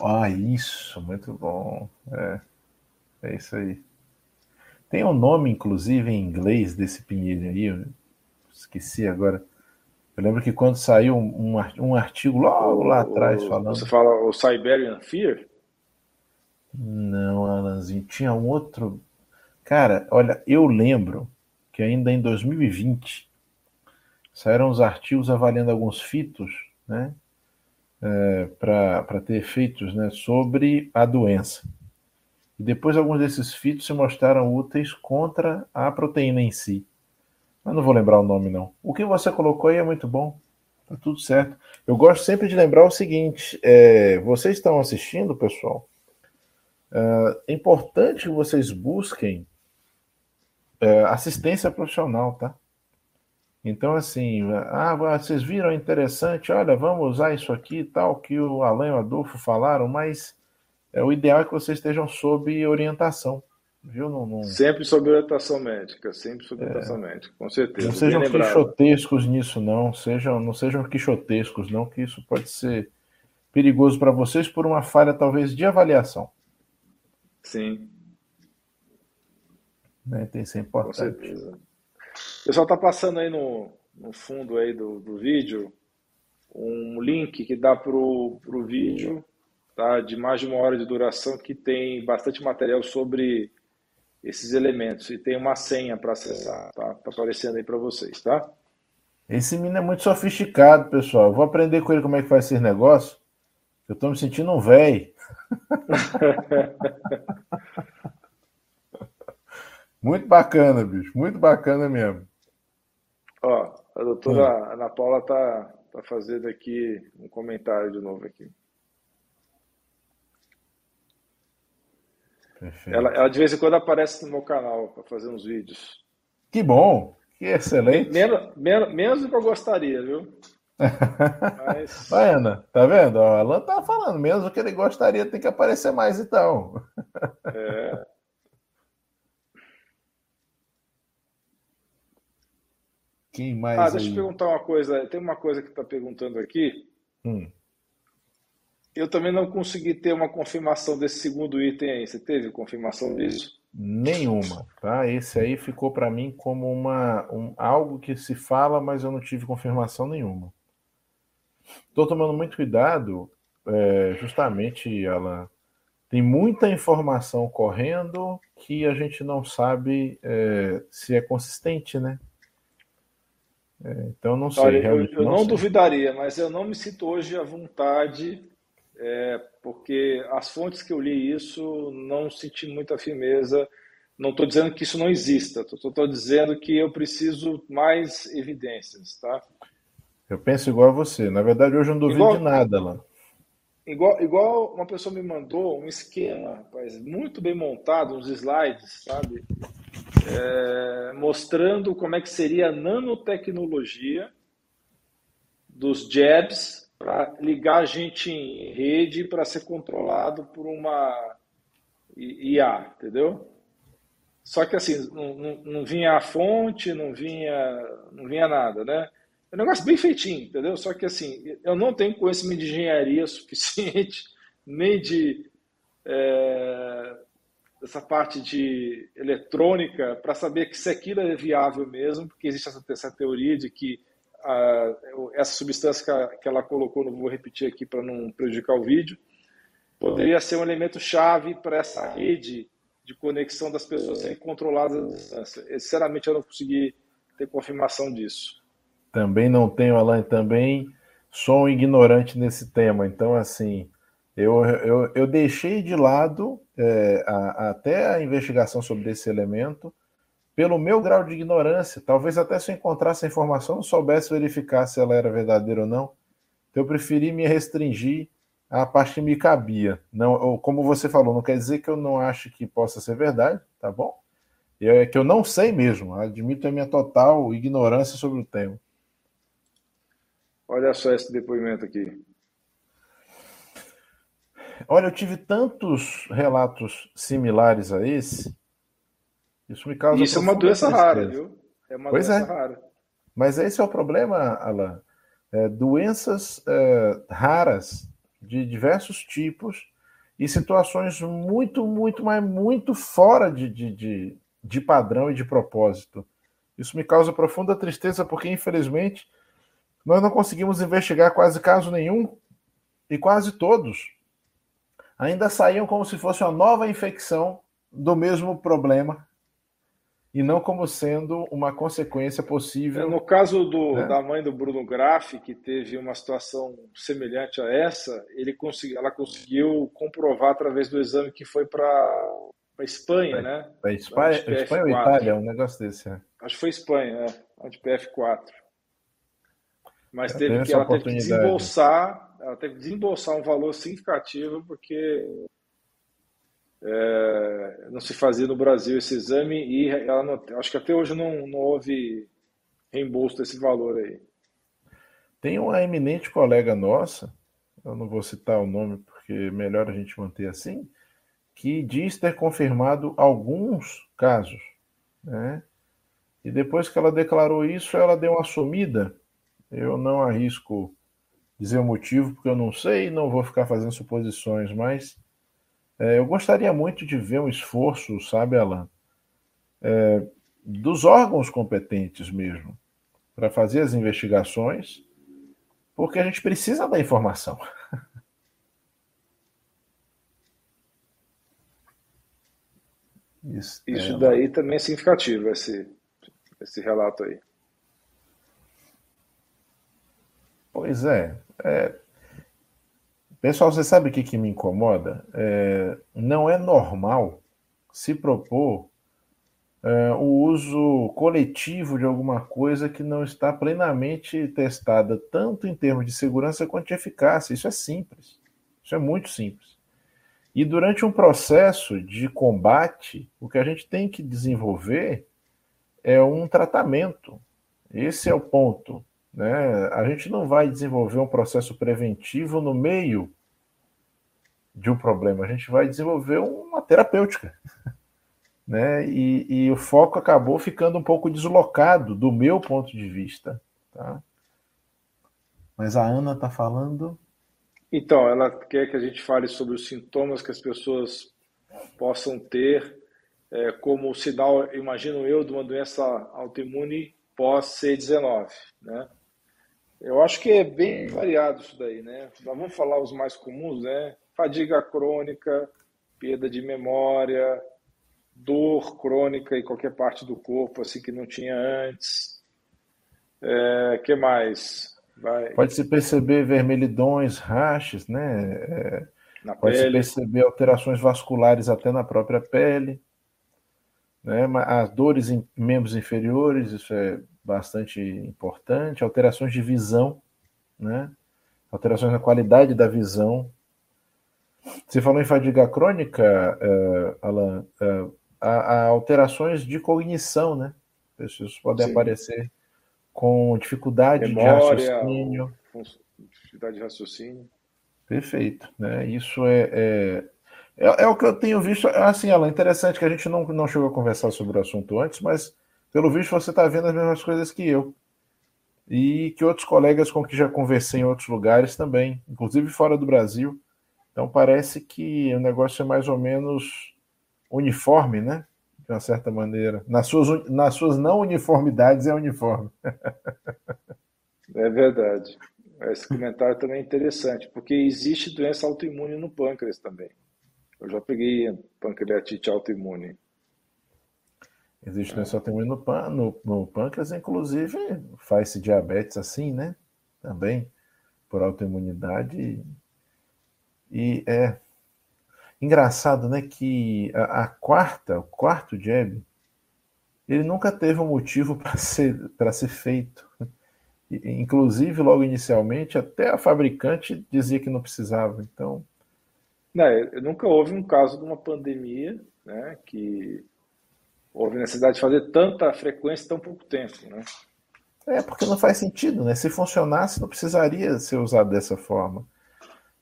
[SPEAKER 2] Ah, isso, muito bom. É, é isso aí. Tem um nome, inclusive, em inglês desse pinheiro aí, eu esqueci agora. Eu lembro que quando saiu um, um artigo logo lá atrás falando.
[SPEAKER 1] Você fala o Siberian Fear?
[SPEAKER 2] Não, Alanzinho, tinha um outro. Cara, olha, eu lembro que ainda em 2020 saíram os artigos avaliando alguns fitos, né? É, para ter efeitos né, sobre a doença. E depois alguns desses fitos se mostraram úteis contra a proteína em si. Mas não vou lembrar o nome, não. O que você colocou aí é muito bom. Tá tudo certo. Eu gosto sempre de lembrar o seguinte: é, vocês estão assistindo, pessoal. É, é importante que vocês busquem é, assistência profissional, tá? Então, assim, ah, vocês viram interessante, olha, vamos usar isso aqui tal, que o Alan e o Adolfo falaram, mas é, o ideal é que vocês estejam sob orientação. Viu? Não, não...
[SPEAKER 1] Sempre sob orientação médica, sempre sob é. orientação médica, com certeza.
[SPEAKER 2] Não sejam quixotescos nisso, não. Sejam, não sejam quixotescos, não, que isso pode ser perigoso para vocês por uma falha, talvez, de avaliação.
[SPEAKER 1] Sim.
[SPEAKER 2] Né? Tem isso é importante. Com
[SPEAKER 1] certeza. O pessoal está passando aí no, no fundo aí do, do vídeo um link que dá para o vídeo tá? de mais de uma hora de duração que tem bastante material sobre esses elementos e tem uma senha para acessar, tá? Tá aparecendo aí para vocês, tá?
[SPEAKER 2] Esse menino é muito sofisticado, pessoal. Eu vou aprender com ele como é que faz esse negócio. Eu estou me sentindo um velho. muito bacana, bicho. Muito bacana mesmo.
[SPEAKER 1] Ó, a doutora hum. Ana Paula tá, tá fazendo aqui um comentário de novo aqui. Ela, ela, de vez em quando aparece no meu canal para fazer uns vídeos.
[SPEAKER 2] Que bom, que excelente.
[SPEAKER 1] Menos, menos, menos do que eu gostaria, viu?
[SPEAKER 2] Mas... Vai, Ana, tá vendo? O Alan tá falando mesmo que ele gostaria tem que aparecer mais, então. É. Quem mais?
[SPEAKER 1] Ah, deixa aí? eu perguntar uma coisa. Tem uma coisa que está perguntando aqui. Hum. Eu também não consegui ter uma confirmação desse segundo item aí. Você teve confirmação disso?
[SPEAKER 2] Nenhuma, tá? Esse aí ficou para mim como uma um, algo que se fala, mas eu não tive confirmação nenhuma. Estou tomando muito cuidado, é, justamente, Alan. Tem muita informação correndo que a gente não sabe é, se é consistente, né? É, então não sei.
[SPEAKER 1] Olha, eu, eu não, não duvidaria, mas eu não me sinto hoje à vontade, é, porque as fontes que eu li isso não senti muita firmeza. Não estou dizendo que isso não exista, estou dizendo que eu preciso mais evidências, tá?
[SPEAKER 2] Eu penso igual a você. Na verdade, hoje eu não duvido igual, de nada lá.
[SPEAKER 1] Igual, igual uma pessoa me mandou um esquema, rapaz, muito bem montado, uns slides, sabe? é, mostrando como é que seria a nanotecnologia dos jabs para ligar a gente em rede para ser controlado por uma IA, entendeu? Só que assim, não, não, não, vinha a fonte, não vinha, não vinha nada, né? É um negócio bem feitinho, entendeu? Só que assim, eu não tenho conhecimento de engenharia suficiente, nem de é, dessa parte de eletrônica para saber que se aquilo é viável mesmo, porque existe essa, essa teoria de que a, essa substância que, a, que, ela colocou, não vou repetir aqui para não prejudicar o vídeo, poderia ser um elemento chave para essa rede de conexão das pessoas serem controladas à distância. Sinceramente, eu não consegui ter confirmação disso.
[SPEAKER 2] Também não tenho, Alain, também sou um ignorante nesse tema. Então, assim, eu, eu, eu deixei de lado é, a, até a investigação sobre esse elemento pelo meu grau de ignorância. Talvez até se eu encontrasse a informação não soubesse verificar se ela era verdadeira ou não. Então eu preferi me restringir à parte que me cabia. Não, como você falou, não quer dizer que eu não acho que possa ser verdade, tá bom? É que eu não sei mesmo. Admito a minha total ignorância sobre o tema.
[SPEAKER 1] Olha só esse depoimento aqui.
[SPEAKER 2] Olha, eu tive tantos relatos similares a esse. Isso me causa.
[SPEAKER 1] Isso é uma doença tristeza. rara, viu? É uma
[SPEAKER 2] pois doença é. rara. Mas esse é o problema, Alan. É, doenças é, raras de diversos tipos e situações muito, muito, mas muito fora de, de, de, de padrão e de propósito. Isso me causa profunda tristeza porque, infelizmente, nós não conseguimos investigar quase caso nenhum e quase todos ainda saíam como se fosse uma nova infecção do mesmo problema e não como sendo uma consequência possível.
[SPEAKER 1] No caso do, né? da mãe do Bruno Graff, que teve uma situação semelhante a essa, ele consegui, ela conseguiu comprovar através do exame que foi para a Espanha, né?
[SPEAKER 2] Para Espanha, Espanha ou Itália, um negócio desse. É.
[SPEAKER 1] Acho que foi Espanha, é, anti-PF4. Mas teve que, ela teve que desembolsar ela teve que desembolsar um valor significativo porque é, não se fazia no Brasil esse exame e ela não, acho que até hoje não, não houve reembolso desse valor aí.
[SPEAKER 2] Tem uma eminente colega nossa, eu não vou citar o nome porque é melhor a gente manter assim, que diz ter confirmado alguns casos, né? E depois que ela declarou isso, ela deu uma sumida. Eu não arrisco dizer o motivo, porque eu não sei, não vou ficar fazendo suposições, mas é, eu gostaria muito de ver um esforço, sabe, Alan, é, dos órgãos competentes mesmo, para fazer as investigações, porque a gente precisa da informação.
[SPEAKER 1] Isso, Isso é... daí também é significativo, esse, esse relato aí.
[SPEAKER 2] Pois é. é... Pessoal, você sabe o que, que me incomoda? É... Não é normal se propor é, o uso coletivo de alguma coisa que não está plenamente testada, tanto em termos de segurança quanto de eficácia. Isso é simples. Isso é muito simples. E durante um processo de combate, o que a gente tem que desenvolver é um tratamento. Esse é o ponto. Né? A gente não vai desenvolver um processo preventivo no meio de um problema, a gente vai desenvolver uma terapêutica. Né? E, e o foco acabou ficando um pouco deslocado do meu ponto de vista. Tá? Mas a Ana está falando.
[SPEAKER 1] Então, ela quer que a gente fale sobre os sintomas que as pessoas possam ter é, como sinal, imagino eu, de uma doença autoimune pós-C19, né? Eu acho que é bem variado isso daí, né? Nós vamos falar os mais comuns, né? Fadiga crônica, perda de memória, dor crônica em qualquer parte do corpo, assim que não tinha antes. É, que mais?
[SPEAKER 2] Vai. Pode se perceber vermelhidões, rachas, né? É, pode se perceber alterações vasculares até na própria pele. Né? As dores em membros inferiores, isso é bastante importante. Alterações de visão, né? alterações na qualidade da visão. Você falou em fadiga crônica, uh, Alan, uh, há, há, alterações de cognição, né? Pessoas podem Sim. aparecer com dificuldade Memória, de raciocínio.
[SPEAKER 1] Dificuldade de raciocínio.
[SPEAKER 2] Perfeito. Né? Isso é, é, é, é, o que eu tenho visto. Assim, Alan, interessante que a gente não, não chegou a conversar sobre o assunto antes, mas pelo visto você está vendo as mesmas coisas que eu. E que outros colegas com que já conversei em outros lugares também, inclusive fora do Brasil. Então parece que o negócio é mais ou menos uniforme, né? De uma certa maneira. Nas suas, nas suas não uniformidades é uniforme.
[SPEAKER 1] É verdade. Esse comentário também é interessante, porque existe doença autoimune no pâncreas também. Eu já peguei pancreatite autoimune.
[SPEAKER 2] Existe doença autoimune no, no, no pâncreas, inclusive faz-se diabetes assim, né? Também, por autoimunidade. E é engraçado, né, que a, a quarta, o quarto jab, ele nunca teve um motivo para ser, ser feito. Inclusive, logo inicialmente, até a fabricante dizia que não precisava. Então,
[SPEAKER 1] não, nunca houve um caso de uma pandemia né, que houve necessidade de fazer tanta frequência em tão pouco tempo. Né?
[SPEAKER 2] É, porque não faz sentido, né? Se funcionasse, não precisaria ser usado dessa forma.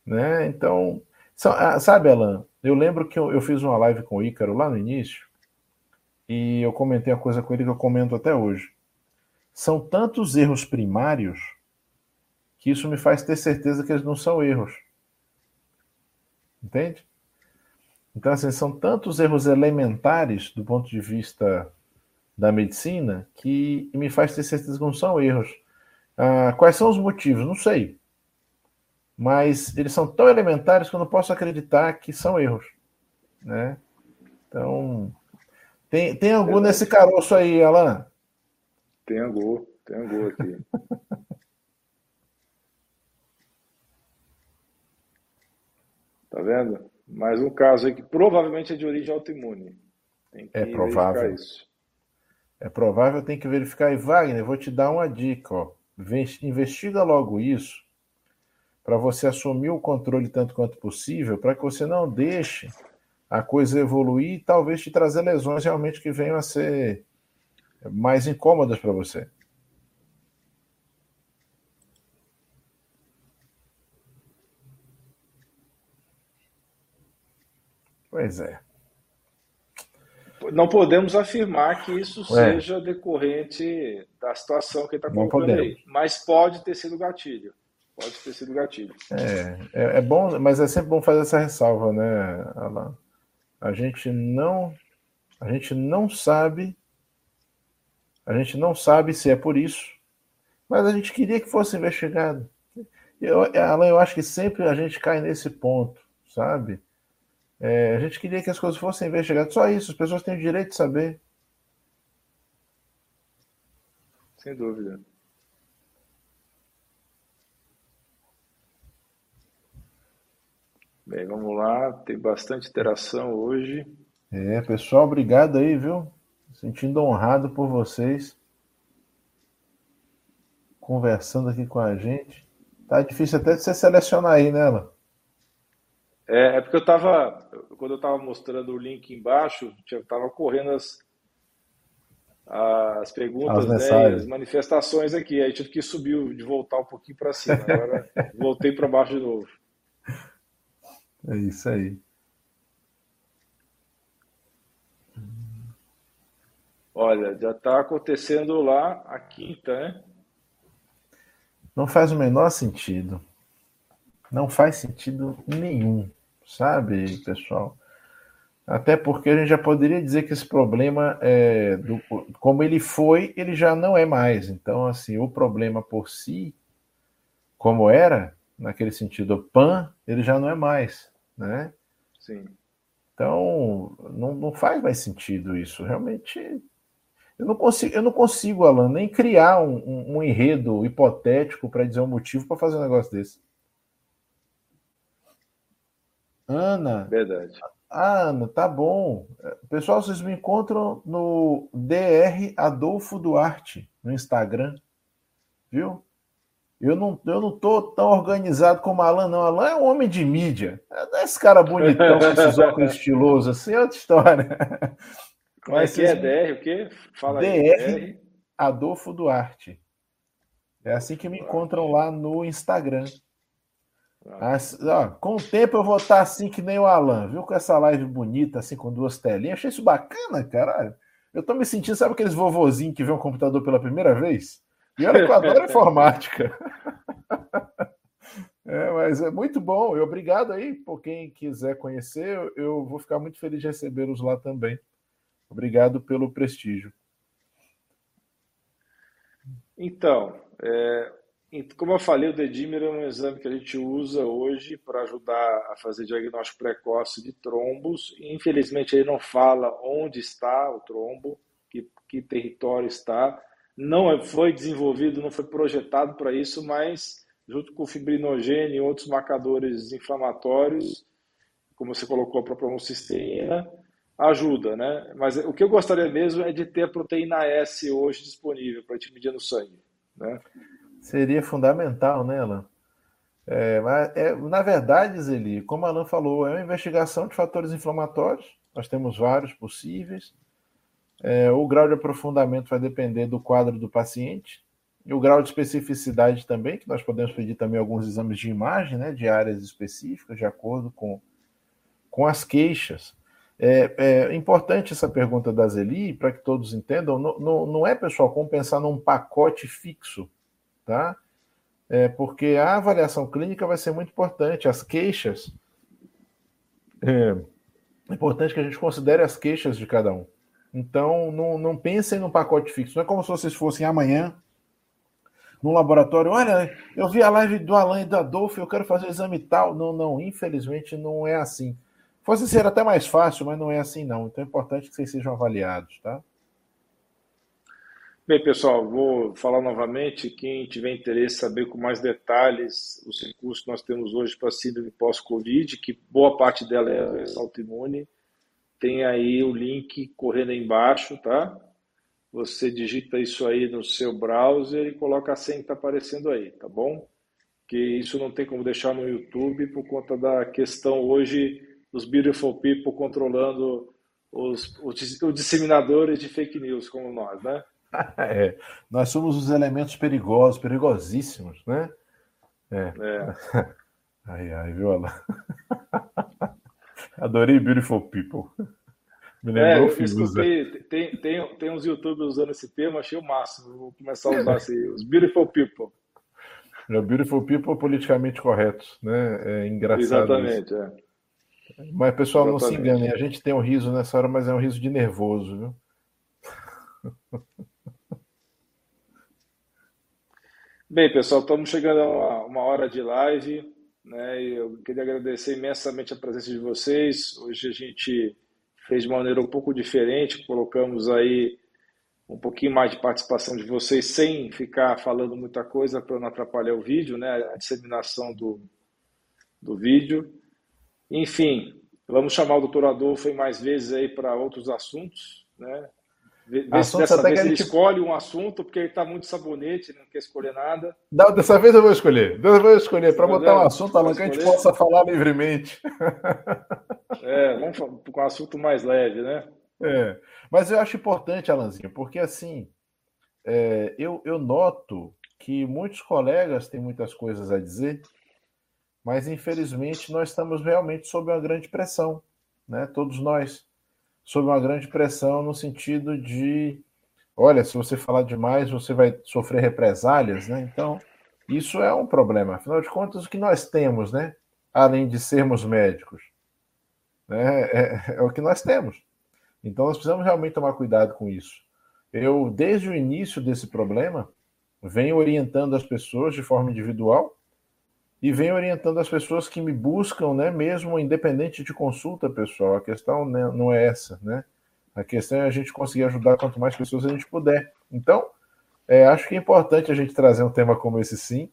[SPEAKER 2] Né? Então, ah, sabe, Alan, eu lembro que eu, fiz uma live com o Ícaro lá no início e eu comentei uma coisa com ele que eu comento até hoje. São tantos erros primários que isso me faz ter certeza que eles não são erros. Entende? Então, assim, são tantos erros elementares do ponto de vista da medicina que me faz ter certeza que não são erros. Ah, quais são os motivos? Não sei. Mas eles são tão elementares que eu não posso acreditar que são erros. Né? Então, tem, tem algum nesse caroço aí, Alan?
[SPEAKER 1] Tem algum, tem algum aqui. Tá vendo? Mais um caso aí que provavelmente é de origem autoimune.
[SPEAKER 2] é provável. Isso. É provável, tem que verificar. E Wagner, vou te dar uma dica. Ó. Investiga logo isso para você assumir o controle tanto quanto possível, para que você não deixe a coisa evoluir e talvez te trazer lesões realmente que venham a ser mais incômodas para você. Pois é.
[SPEAKER 1] Não podemos afirmar que isso é. seja decorrente da situação que está colocando aí, mas pode ter sido gatilho. Pode ter sido gatilho.
[SPEAKER 2] É, é, é, bom, mas é sempre bom fazer essa ressalva, né, Alan? A gente não, a gente não sabe, a gente não sabe se é por isso, mas a gente queria que fosse investigado. Eu, Alan, eu acho que sempre a gente cai nesse ponto, sabe? É, a gente queria que as coisas fossem investigadas. Só isso, as pessoas têm o direito de saber.
[SPEAKER 1] Sem dúvida. Bem, vamos lá. Tem bastante interação hoje.
[SPEAKER 2] É, pessoal, obrigado aí, viu? Sentindo honrado por vocês. Conversando aqui com a gente. Tá difícil até de você selecionar aí, né, Ela?
[SPEAKER 1] É, é porque eu estava, quando eu estava mostrando o link embaixo, estava correndo as, as perguntas, as, né, as manifestações aqui. Aí tive que subir, de voltar um pouquinho para cima. Agora voltei para baixo de novo.
[SPEAKER 2] É isso aí.
[SPEAKER 1] Olha, já está acontecendo lá a quinta, né?
[SPEAKER 2] Não faz o menor sentido. Não faz sentido nenhum, sabe, pessoal? Até porque a gente já poderia dizer que esse problema, é, do, como ele foi, ele já não é mais. Então, assim, o problema por si, como era, naquele sentido pan, ele já não é mais, né?
[SPEAKER 1] Sim.
[SPEAKER 2] Então, não, não faz mais sentido isso. Realmente, eu não consigo, eu não consigo Alan, nem criar um, um, um enredo hipotético para dizer um motivo para fazer um negócio desse. Ana.
[SPEAKER 1] Verdade.
[SPEAKER 2] Ah, Ana, tá bom. Pessoal, vocês me encontram no DR Adolfo Duarte, no Instagram. Viu? Eu não, eu não tô tão organizado como Alan, não. Alan é um homem de mídia. É esse cara bonitão com esses óculos estilosos, assim, é outra história.
[SPEAKER 1] Como é que é DR? O quê?
[SPEAKER 2] Fala aí. DR Adolfo Duarte. É assim que me encontram lá no Instagram. As, ó, com o tempo eu vou estar assim que nem o Alan, viu? Com essa live bonita, assim, com duas telinhas. Achei isso bacana, caralho. Eu tô me sentindo, sabe aqueles vovozinhos que vê um computador pela primeira vez? E olha que eu adoro informática. É, mas é muito bom. E obrigado aí por quem quiser conhecer. Eu vou ficar muito feliz de recebê-los lá também. Obrigado pelo prestígio.
[SPEAKER 1] Então, é, como eu falei, o dedímero é um exame que a gente usa hoje para ajudar a fazer diagnóstico precoce de trombos. Infelizmente, ele não fala onde está o trombo, que, que território está. Não é, foi desenvolvido, não foi projetado para isso, mas junto com o fibrinogênio e outros marcadores inflamatórios, como você colocou a própria homocisteína, ajuda, né? Mas o que eu gostaria mesmo é de ter a proteína S hoje disponível para a gente medir no sangue, né?
[SPEAKER 2] Seria fundamental, né, Alan? É, mas é, na verdade, Zeli, como Alan falou, é uma investigação de fatores inflamatórios. Nós temos vários possíveis. É, o grau de aprofundamento vai depender do quadro do paciente. E o grau de especificidade também, que nós podemos pedir também alguns exames de imagem, né, de áreas específicas, de acordo com, com as queixas. É, é importante essa pergunta da Zeli, para que todos entendam. Não, não, não é, pessoal, como pensar num pacote fixo tá? É porque a avaliação clínica vai ser muito importante. As queixas. É, é importante que a gente considere as queixas de cada um. Então, não, não pensem num pacote fixo. Não é como se vocês fossem amanhã no laboratório. Olha, eu vi a live do Alan e do Adolfo, eu quero fazer o exame tal. Não, não, infelizmente não é assim. Fosse ser até mais fácil, mas não é assim não. Então é importante que vocês sejam avaliados, tá?
[SPEAKER 1] Bem, pessoal, vou falar novamente. Quem tiver interesse em saber com mais detalhes os recursos que nós temos hoje para síndrome pós-Covid, que boa parte dela é autoimune, tem aí o link correndo aí embaixo, tá? Você digita isso aí no seu browser e coloca a senha que está aparecendo aí, tá bom? Que isso não tem como deixar no YouTube por conta da questão hoje dos beautiful people controlando os, os, os disseminadores de fake news como nós, né?
[SPEAKER 2] é, nós somos os elementos perigosos, perigosíssimos, né? É. é. Ai, ai, viu, Alan? Adorei Beautiful People.
[SPEAKER 1] Me lembrou é, escutei, tem, tem, tem uns youtubers usando esse termo, achei o máximo. Vou começar a usar assim, os Beautiful People.
[SPEAKER 2] É, beautiful People politicamente corretos, né? É engraçado.
[SPEAKER 1] Exatamente, isso. é.
[SPEAKER 2] Mas, pessoal, Exatamente. não se enganem, a gente tem um riso nessa hora, mas é um riso de nervoso, viu?
[SPEAKER 1] Bem, pessoal, estamos chegando a uma hora de live. Né? Eu queria agradecer imensamente a presença de vocês. Hoje a gente fez de maneira um pouco diferente, colocamos aí um pouquinho mais de participação de vocês sem ficar falando muita coisa para não atrapalhar o vídeo, né? a disseminação do, do vídeo. Enfim, vamos chamar o doutor Adolfo mais vezes aí para outros assuntos, né? Vê, se dessa vez ele gente... escolhe um assunto, porque ele está muito sabonete, não quer escolher nada.
[SPEAKER 2] Não, dessa vez eu vou escolher. Dessa vez eu vou escolher, para botar um assunto, Alan, que a gente possa falar livremente.
[SPEAKER 1] É, vamos com um assunto mais leve, né?
[SPEAKER 2] É. Mas eu acho importante, Alanzinho, porque assim, é, eu, eu noto que muitos colegas têm muitas coisas a dizer, mas infelizmente nós estamos realmente sob uma grande pressão, né? Todos nós sob uma grande pressão no sentido de, olha, se você falar demais, você vai sofrer represálias, né? Então, isso é um problema. Afinal de contas, o que nós temos, né? Além de sermos médicos, né? é, é o que nós temos. Então, nós precisamos realmente tomar cuidado com isso. Eu, desde o início desse problema, venho orientando as pessoas de forma individual e venho orientando as pessoas que me buscam, né, mesmo independente de consulta pessoal. A questão né, não é essa, né? A questão é a gente conseguir ajudar quanto mais pessoas a gente puder. Então, é, acho que é importante a gente trazer um tema como esse sim.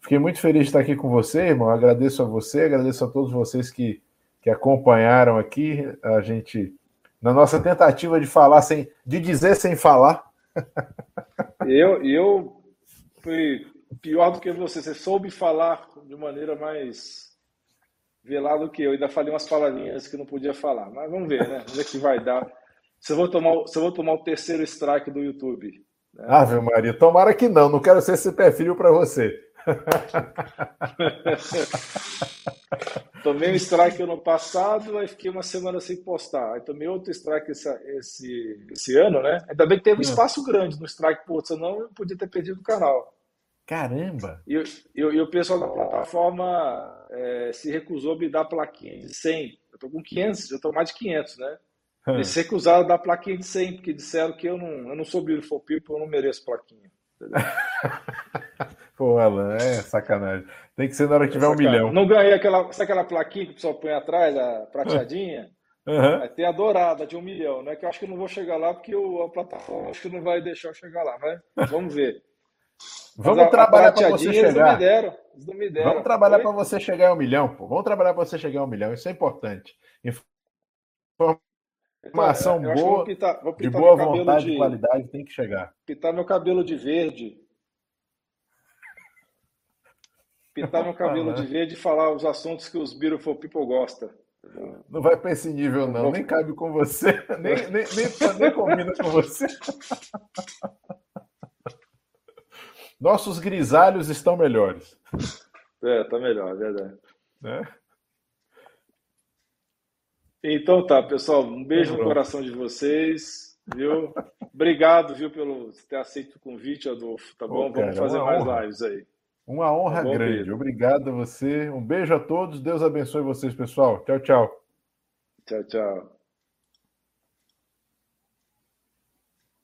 [SPEAKER 2] Fiquei muito feliz de estar aqui com você, irmão. Agradeço a você, agradeço a todos vocês que, que acompanharam aqui a gente na nossa tentativa de falar sem, de dizer sem falar.
[SPEAKER 1] Eu, eu fui pior do que você. Você soube falar de maneira mais velada do que eu. Ainda falei umas palavrinhas que não podia falar. Mas vamos ver, né? Vamos ver que vai dar. Se eu vou tomar, se eu vou tomar o terceiro strike do YouTube.
[SPEAKER 2] Né? Ave Maria, tomara que não. Não quero ser esse frio para você.
[SPEAKER 1] tomei um strike ano passado, aí fiquei uma semana sem postar. Aí tomei outro strike esse, esse, esse ano, né? Ainda bem que teve um hum. espaço grande no strike, pô, senão eu podia ter perdido o canal.
[SPEAKER 2] Caramba!
[SPEAKER 1] E, e, e o pessoal da plataforma é, se recusou a me dar plaquinha de 100. Eu tô com 500, eu tô mais de 500, né? Hum. Eles se recusaram a dar plaquinha de 100, porque disseram que eu não, eu não sou beautiful people, eu não mereço plaquinha.
[SPEAKER 2] Pô, Alan, é sacanagem. Tem que ser na hora que tiver um milhão.
[SPEAKER 1] Não ganhei aquela, sabe aquela plaquinha que o pessoal põe atrás, a prateadinha? Uhum. Vai ter a dourada de um milhão, né? Que eu acho que eu não vou chegar lá porque o, a plataforma acho que não vai deixar eu chegar lá, mas vamos ver.
[SPEAKER 2] Vamos a, trabalhar para você chegar.
[SPEAKER 1] Deram, não me deram.
[SPEAKER 2] Vamos trabalhar para você chegar a um milhão, pô. Vamos trabalhar para você chegar a um milhão. Isso é importante. Informação boa, vou pintar, vou pintar de boa vontade, de qualidade, tem que chegar.
[SPEAKER 1] Pintar meu cabelo de verde. Pintar meu cabelo de verde e falar os assuntos que os beautiful people gostam.
[SPEAKER 2] Não vai para esse nível, não. Nem cabe com você. Nem, nem, nem, nem combina com você. Nossos grisalhos estão melhores.
[SPEAKER 1] É, tá melhor, é verdade. É? Então tá, pessoal. Um beijo no coração de vocês, viu? Obrigado, viu, pelo ter aceito o convite, Adolfo. Tá bom? Vamos fazer mais honra. lives aí.
[SPEAKER 2] Uma honra tá grande. Obrigado a você. Um beijo a todos. Deus abençoe vocês, pessoal. Tchau, tchau.
[SPEAKER 1] Tchau, tchau.